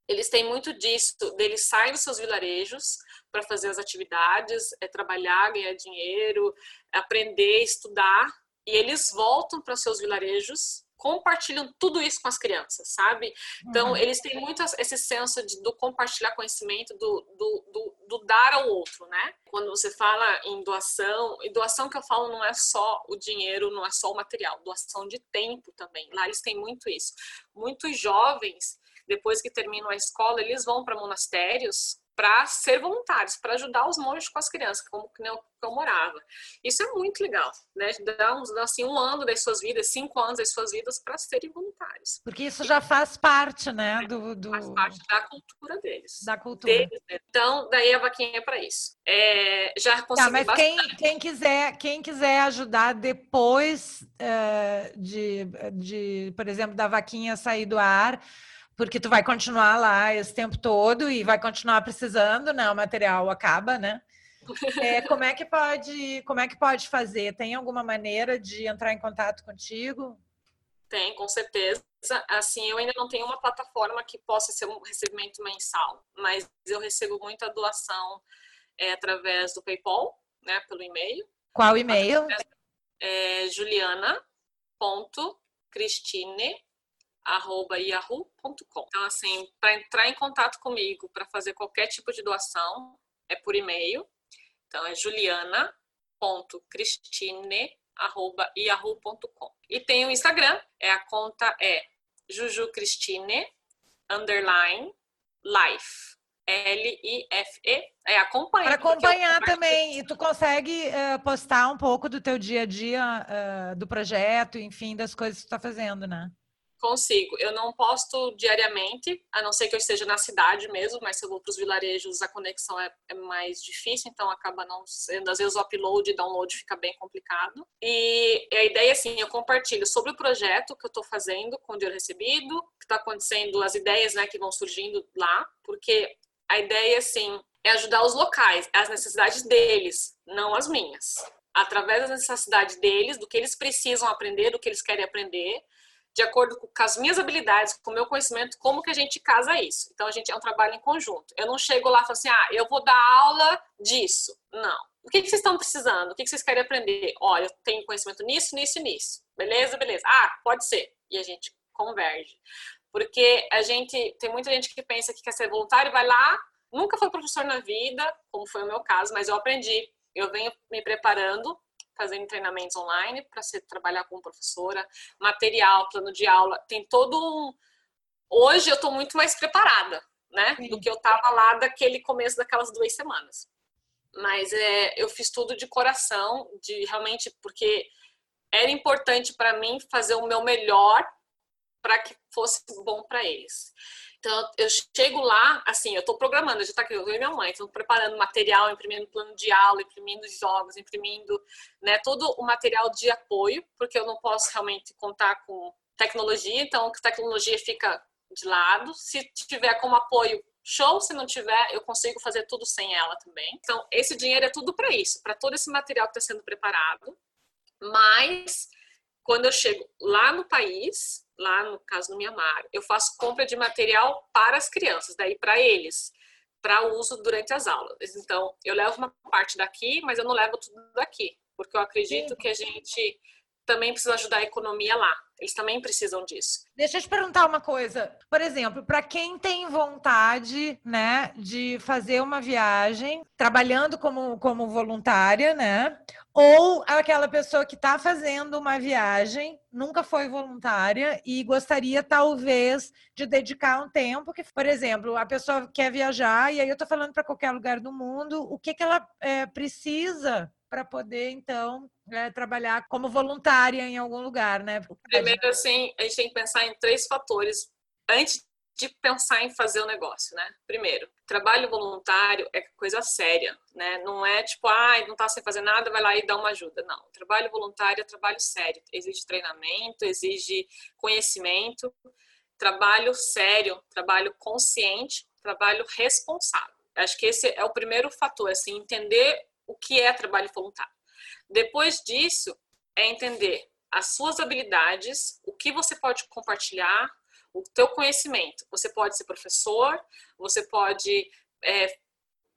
eles têm muito disso, deles saem dos seus vilarejos para fazer as atividades, é trabalhar, ganhar dinheiro, aprender, estudar, e eles voltam para seus vilarejos, compartilham tudo isso com as crianças, sabe? Então, uhum. eles têm muito esse senso de, do compartilhar conhecimento, do, do, do, do, dar ao outro, né? Quando você fala em doação, e doação que eu falo não é só o dinheiro, não é só o material, doação de tempo também. Lá eles têm muito isso. Muitos jovens depois que terminam a escola, eles vão para monastérios para ser voluntários, para ajudar os monges com as crianças, como que eu, eu morava. Isso é muito legal, né? Dar uns, assim, um ano das suas vidas, cinco anos das suas vidas para serem voluntários. Porque isso já faz parte, né? Do, do... Faz parte da cultura deles. Da cultura. Deles, né? Então, daí a vaquinha é para isso. É, já consegui tá, mas quem, quem, quiser, quem quiser ajudar depois uh, de, de, por exemplo, da vaquinha sair do ar porque tu vai continuar lá esse tempo todo e vai continuar precisando, né? O material acaba, né? É, como é que pode, como é que pode fazer? Tem alguma maneira de entrar em contato contigo? Tem, com certeza. Assim, eu ainda não tenho uma plataforma que possa ser um recebimento mensal, mas eu recebo muita doação é, através do PayPal, né? Pelo e-mail. Qual e-mail? É, Juliana ponto .cristine@yahoo.com. Então assim, para entrar em contato comigo para fazer qualquer tipo de doação é por e-mail. Então é juliana.cristine@yahoo.com. E tem o Instagram, é a conta é jujucristine underline life. L-I-F-E. É, acompanha. Para acompanhar também. E tu consegue uh, postar um pouco do teu dia a dia, uh, do projeto, enfim, das coisas que tu está fazendo, né? Consigo. Eu não posto diariamente, a não ser que eu esteja na cidade mesmo, mas se eu vou para os vilarejos, a conexão é, é, mais difícil, então acaba não sendo. Às vezes o upload e download fica bem complicado. E a ideia é assim: eu compartilho sobre o projeto que eu estou fazendo com o dinheiro recebido, que está acontecendo, as ideias né, que vão surgindo lá, porque a ideia, assim, é ajudar os locais, as necessidades deles, não as minhas. Através das necessidades deles, do que eles precisam aprender, do que eles querem aprender, de acordo com as minhas habilidades, com o meu conhecimento, como que a gente casa isso. Então, a gente é um trabalho em conjunto. Eu não chego lá e falo assim, ah, eu vou dar aula disso. Não. O que, que vocês estão precisando? O que, que vocês querem aprender? Olha, eu tenho conhecimento nisso, nisso e nisso. Beleza, beleza. Ah, pode ser. E a gente converge. Porque a gente, tem muita gente que pensa que quer ser voluntário, vai lá, nunca foi professor na vida, como foi o meu caso, mas eu aprendi. Eu venho me preparando, fazendo treinamentos online para trabalhar como professora, material, plano de aula, tem todo um. Hoje eu estou muito mais preparada, né, Sim. do que eu estava lá daquele começo daquelas duas semanas. Mas é, eu fiz tudo de coração, de realmente porque era importante para mim fazer o meu melhor para que fosse bom para eles. Então, eu chego lá, assim, eu estou programando, já está aqui, eu e minha mãe, estou preparando material, imprimindo plano de aula, imprimindo jogos, imprimindo né, todo o material de apoio, porque eu não posso realmente contar com tecnologia, então a tecnologia fica de lado. Se tiver como apoio, show. Se não tiver, eu consigo fazer tudo sem ela também. Então, esse dinheiro é tudo para isso, para todo esse material que está sendo preparado. Mas, quando eu chego lá no país, lá no caso no Mianmar, eu faço compra de material para as crianças, daí para eles, para uso durante as aulas. Então, eu levo uma parte daqui, mas eu não levo tudo daqui, porque eu acredito Sim. que a gente também precisa ajudar a economia lá. Eles também precisam disso. Deixa eu te perguntar uma coisa. Por exemplo, para quem tem vontade, né, de fazer uma viagem, trabalhando como, como voluntária, né? Ou aquela pessoa que está fazendo uma viagem, nunca foi voluntária e gostaria, talvez, de dedicar um tempo. Que, por exemplo, a pessoa quer viajar, e aí eu estou falando para qualquer lugar do mundo, o que, que ela é, precisa para poder, então, é, trabalhar como voluntária em algum lugar, né? Primeiro, assim, a gente tem que pensar em três fatores antes de pensar em fazer o negócio, né? Primeiro, trabalho voluntário é coisa séria, né? Não é tipo, ah, não tá sem fazer nada, vai lá e dá uma ajuda. Não, trabalho voluntário é trabalho sério. Exige treinamento, exige conhecimento, trabalho sério, trabalho consciente, trabalho responsável. Acho que esse é o primeiro fator, assim, entender o que é trabalho voluntário. Depois disso, é entender as suas habilidades, o que você pode compartilhar, o teu conhecimento. Você pode ser professor, você pode é,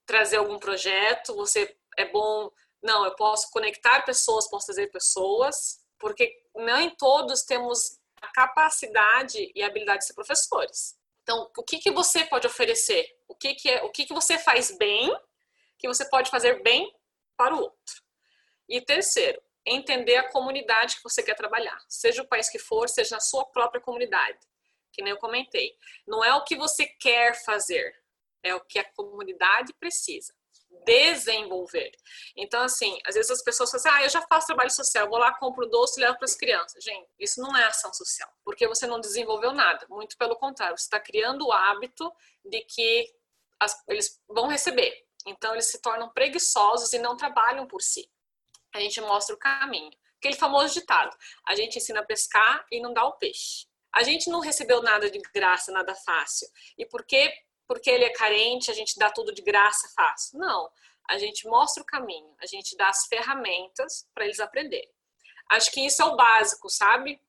trazer algum projeto, você é bom. Não, eu posso conectar pessoas, posso trazer pessoas, porque nem todos temos a capacidade e a habilidade de ser professores. Então, o que, que você pode oferecer? O que, que, é, o que, que você faz bem, que você pode fazer bem para o outro. E terceiro, entender a comunidade que você quer trabalhar, seja o país que for, seja na sua própria comunidade, que nem eu comentei. Não é o que você quer fazer, é o que a comunidade precisa desenvolver. Então, assim, às vezes as pessoas falam assim, ah, eu já faço trabalho social, vou lá, compro doce e levo para as crianças. Gente, isso não é ação social, porque você não desenvolveu nada. Muito pelo contrário, você está criando o hábito de que as, eles vão receber. Então, eles se tornam preguiçosos e não trabalham por si. A gente mostra o caminho. Aquele famoso ditado: a gente ensina a pescar e não dá o peixe. A gente não recebeu nada de graça, nada fácil. E por que, porque ele é carente, a gente dá tudo de graça fácil? Não. A gente mostra o caminho, a gente dá as ferramentas para eles aprenderem. Acho que isso é o básico, sabe?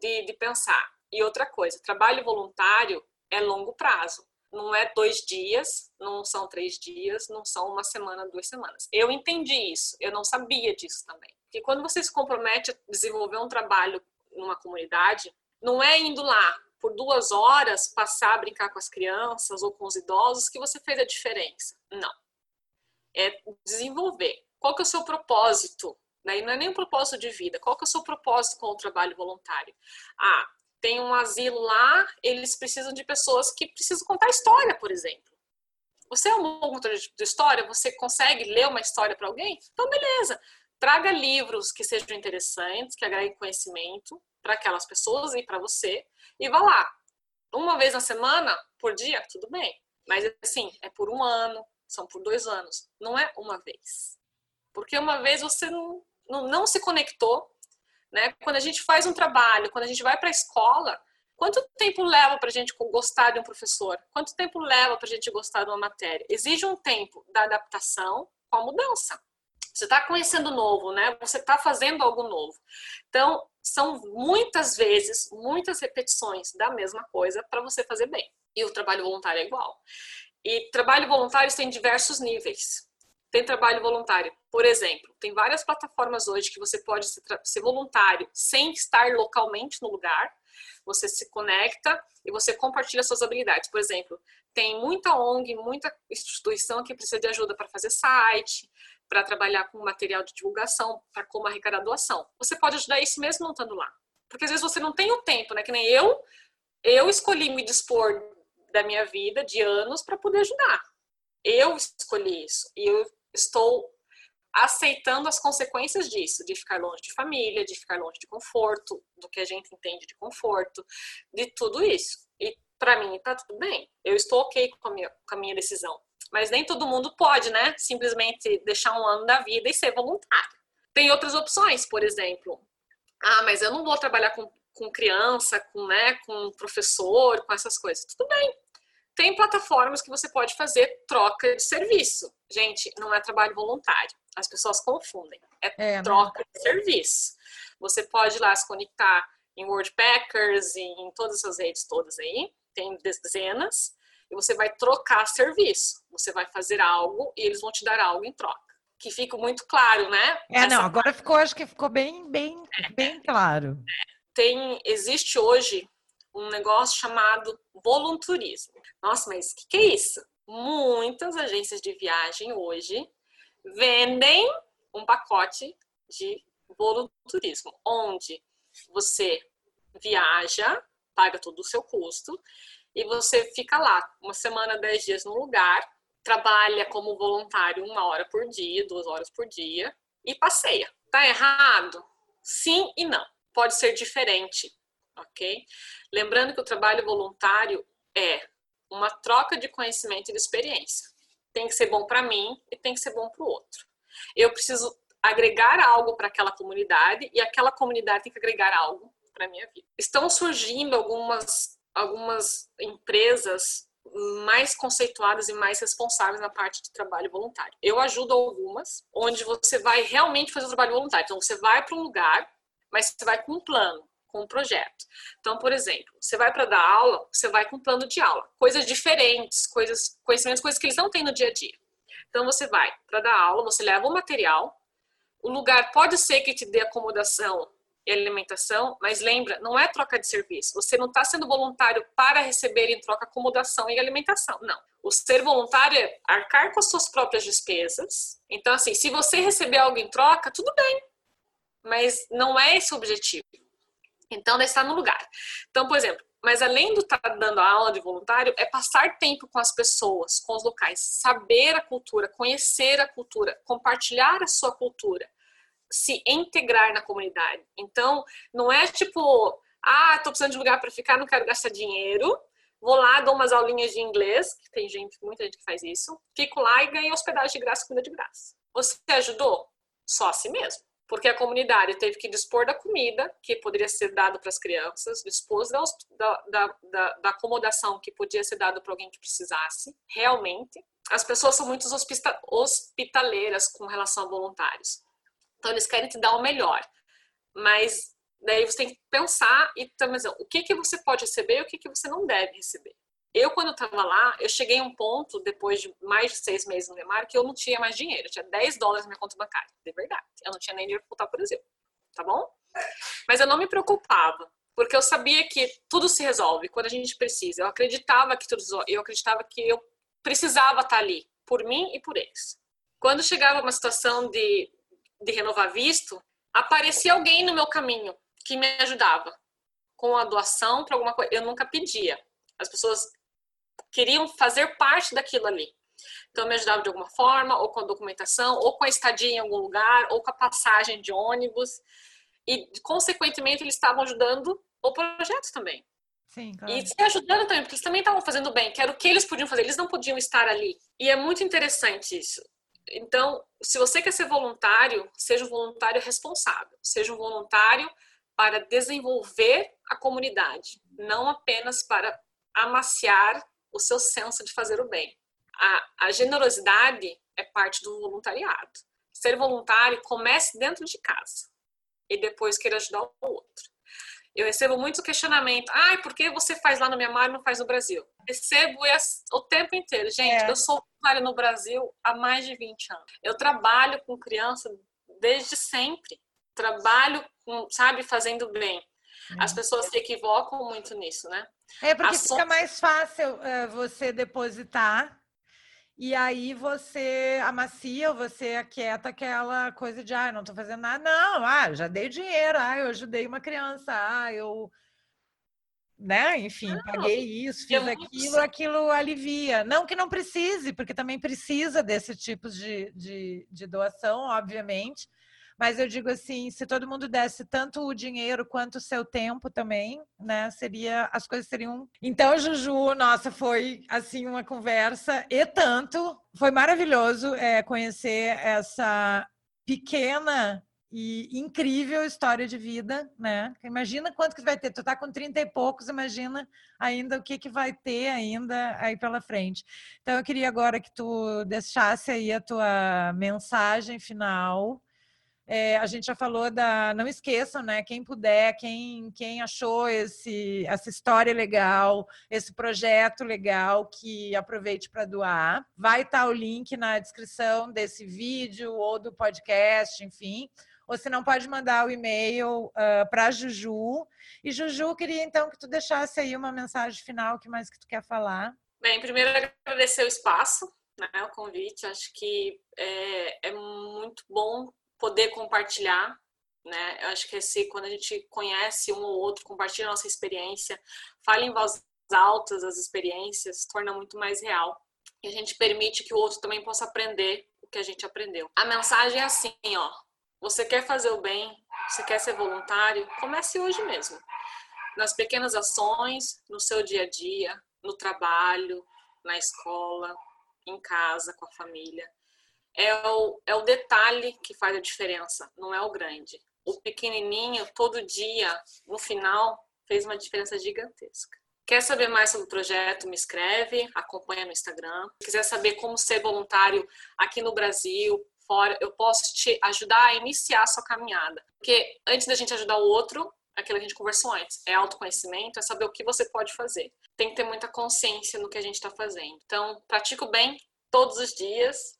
De, de pensar. E outra coisa, trabalho voluntário é longo prazo não é dois dias, não são três dias, não são uma semana, duas semanas. Eu entendi isso, eu não sabia disso também. Porque quando você se compromete a desenvolver um trabalho numa comunidade, não é indo lá por duas horas passar a brincar com as crianças ou com os idosos que você fez a diferença. Não. É desenvolver. Qual que é o seu propósito? Não é nem um propósito de vida. Qual que é o seu propósito com o trabalho voluntário? Ah, tem um asilo lá, eles precisam de pessoas que precisam contar história, por exemplo. Você é um bom contador de história? Você consegue ler uma história para alguém? Então, beleza. Traga livros que sejam interessantes, que agreguem conhecimento para aquelas pessoas e para você. E vá lá. Uma vez na semana, por dia, tudo bem. Mas, assim, é por um ano, são por dois anos. Não é uma vez. Porque uma vez você não, não, não se conectou. Né? Quando a gente faz um trabalho, quando a gente vai para a escola, quanto tempo leva para a gente gostar de um professor? Quanto tempo leva para a gente gostar de uma matéria? Exige um tempo da adaptação com a mudança. Você está conhecendo novo, né? Você está fazendo algo novo. Então, são muitas vezes, muitas repetições da mesma coisa para você fazer bem. E o trabalho voluntário é igual. E trabalho voluntário tem diversos níveis. Tem trabalho voluntário, por exemplo, tem várias plataformas hoje que você pode ser voluntário sem estar localmente no lugar. Você se conecta e você compartilha suas habilidades. Por exemplo, tem muita ONG, muita instituição que precisa de ajuda para fazer site, para trabalhar com material de divulgação, para como arrecadar doação. Você pode ajudar isso mesmo não estando lá. Porque às vezes você não tem o tempo, né? Que nem eu, eu escolhi me dispor da minha vida de anos para poder ajudar. Eu escolhi isso e eu estou aceitando as consequências disso, de ficar longe de família, de ficar longe de conforto, do que a gente entende de conforto, de tudo isso. E para mim tá tudo bem. Eu estou ok com a minha, com a minha decisão. Mas nem todo mundo pode, né? Simplesmente deixar um ano da vida e ser voluntário. Tem outras opções, por exemplo. Ah, mas eu não vou trabalhar com, com criança, com, né, com professor, com essas coisas. Tudo bem. Tem plataformas que você pode fazer troca de serviço. Gente, não é trabalho voluntário. As pessoas confundem. É, é troca de serviço. Você pode ir lá se conectar em WordPackers, em todas essas redes todas aí. Tem dezenas e você vai trocar serviço. Você vai fazer algo e eles vão te dar algo em troca. Que fica muito claro, né? É, Essa não, agora ficou, acho que ficou bem, bem, é, bem claro. Tem, existe hoje um negócio chamado volunturismo. Nossa, mas o que, que é isso? Muitas agências de viagem hoje vendem um pacote de volunturismo, onde você viaja, paga todo o seu custo, e você fica lá uma semana, dez dias no lugar, trabalha como voluntário uma hora por dia, duas horas por dia e passeia. Tá errado? Sim e não. Pode ser diferente, ok? Lembrando que o trabalho voluntário é uma troca de conhecimento e de experiência. Tem que ser bom para mim e tem que ser bom para o outro. Eu preciso agregar algo para aquela comunidade e aquela comunidade tem que agregar algo para minha vida. Estão surgindo algumas algumas empresas mais conceituadas e mais responsáveis na parte de trabalho voluntário. Eu ajudo algumas, onde você vai realmente fazer o trabalho voluntário. Então, você vai para um lugar, mas você vai com um plano, com um projeto. Então, por exemplo, você vai para dar aula, você vai com um plano de aula, coisas diferentes, coisas, conhecimentos, coisas que eles não têm no dia a dia. Então, você vai para dar aula, você leva o material, o lugar pode ser que te dê acomodação e alimentação, mas lembra, não é troca de serviço. Você não está sendo voluntário para receber em troca acomodação e alimentação. Não. O ser voluntário é arcar com as suas próprias despesas. Então, assim, se você receber algo em troca, tudo bem. Mas não é esse o objetivo. Então, daí está no lugar. Então, por exemplo, mas além do estar tá dando aula de voluntário, é passar tempo com as pessoas, com os locais, saber a cultura, conhecer a cultura, compartilhar a sua cultura se integrar na comunidade. Então, não é tipo, ah, tô precisando de lugar para ficar, não quero gastar dinheiro. Vou lá, dou umas aulinhas de inglês, que tem gente, muita gente que faz isso. Fico lá e ganho hospedagem de graça, comida de graça. Você ajudou? Só a si mesmo. Porque a comunidade teve que dispor da comida que poderia ser dado para as crianças, dispôs da, da, da, da acomodação que podia ser dado para alguém que precisasse, realmente. As pessoas são muito hospitaleiras com relação a voluntários. Então, eles querem te dar o melhor. Mas daí você tem que pensar e também o que, que você pode receber e o que, que você não deve receber. Eu, quando estava lá, eu cheguei a um ponto, depois de mais de seis meses no Neymar, que eu não tinha mais dinheiro. Eu tinha 10 dólares na minha conta bancária, de verdade. Eu não tinha nem dinheiro para voltar para o Brasil. Tá bom? Mas eu não me preocupava, porque eu sabia que tudo se resolve quando a gente precisa. Eu acreditava que tudo, eu acreditava que eu precisava estar ali por mim e por eles. Quando chegava uma situação de, de renovar visto, aparecia alguém no meu caminho que me ajudava com a doação para alguma coisa. Eu nunca pedia. As pessoas queriam fazer parte daquilo ali. Então, me ajudava de alguma forma, ou com a documentação, ou com a estadia em algum lugar, ou com a passagem de ônibus. E, consequentemente, eles estavam ajudando o projeto também. Sim, claro. E se ajudando também, porque eles também estavam fazendo bem, que era o que eles podiam fazer, eles não podiam estar ali. E é muito interessante isso. Então, se você quer ser voluntário, seja um voluntário responsável, seja um voluntário para desenvolver a comunidade, não apenas para amaciar o seu senso de fazer o bem. A, a generosidade é parte do voluntariado. Ser voluntário comece dentro de casa e depois queira ajudar o outro. Eu recebo muito questionamento. Ai, por que você faz lá no Mianmar e não faz no Brasil? Recebo o tempo inteiro. Gente, é. eu sou voluntária no Brasil há mais de 20 anos. Eu trabalho com criança desde sempre. Trabalho, com, sabe, fazendo bem. As pessoas se equivocam muito nisso, né? É porque fica mais fácil uh, você depositar e aí você amacia, você aquieta aquela coisa de, ah, não estou fazendo nada. Não, ah, já dei dinheiro, ah, eu ajudei uma criança, ah, eu né? Enfim, não, paguei isso, fiz aquilo, aquilo alivia. Não que não precise, porque também precisa desse tipo de, de, de doação, obviamente, mas eu digo assim, se todo mundo desse tanto o dinheiro quanto o seu tempo também, né, seria as coisas seriam. Então, Juju, nossa, foi assim uma conversa e tanto, foi maravilhoso é, conhecer essa pequena e incrível história de vida, né? Imagina quanto que vai ter. Tu tá com 30 e poucos, imagina ainda o que que vai ter ainda aí pela frente. Então eu queria agora que tu deixasse aí a tua mensagem final é, a gente já falou da. Não esqueçam, né? Quem puder, quem, quem achou esse, essa história legal, esse projeto legal, que aproveite para doar. Vai estar tá o link na descrição desse vídeo ou do podcast, enfim. Ou se não, pode mandar o e-mail uh, ah, para Juju. E Juju, queria então que tu deixasse aí uma mensagem final, o que mais que tu quer falar? Bem, primeiro agradecer o espaço, né, o convite. Acho que é, é muito bom poder compartilhar, né? Eu acho que esse, quando a gente conhece um ou outro, compartilha a nossa experiência, fala em voz alta as experiências, torna muito mais real. E a gente permite que o outro também possa aprender o que a gente aprendeu. A mensagem é assim, ó. Você quer fazer o bem? Você quer ser voluntário? Comece hoje mesmo. Nas pequenas ações, no seu dia a dia, no trabalho, na escola, em casa, com a família é o, é o detalhe que faz a diferença, não é o grande. O pequenininho, todo dia, no final, fez uma diferença gigantesca. Quer saber mais sobre o projeto? Me escreve, acompanha no Instagram. Se quiser saber como ser voluntário aqui no Brasil, fora, eu posso te ajudar a iniciar a sua caminhada. Porque antes da gente ajudar o outro, aquilo que a gente conversou antes, é autoconhecimento, é saber o que você pode fazer. Tem que ter muita consciência no que a gente está fazendo. Então, pratica o bem todos os dias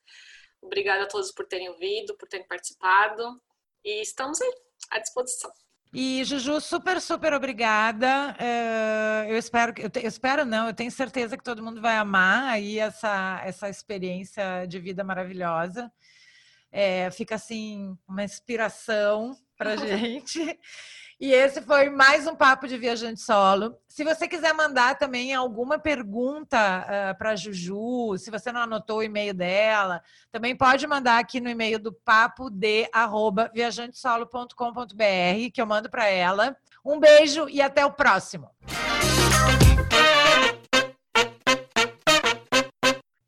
Obrigada a todos por terem ouvido, por terem participado e estamos aí à disposição. E Juju, super, super obrigada. Uh, eu espero que eu, te, eu, espero não, eu tenho certeza que todo mundo vai amar aí essa, essa experiência de vida maravilhosa. É, fica assim uma inspiração para gente. E esse foi mais um papo de viajante solo. Se você quiser mandar também alguma pergunta uh, para a Juju, se você não anotou o e-mail dela, também pode mandar aqui no e-mail do papo de viajantesolo.com.br que eu mando para ela. Um beijo e até o próximo.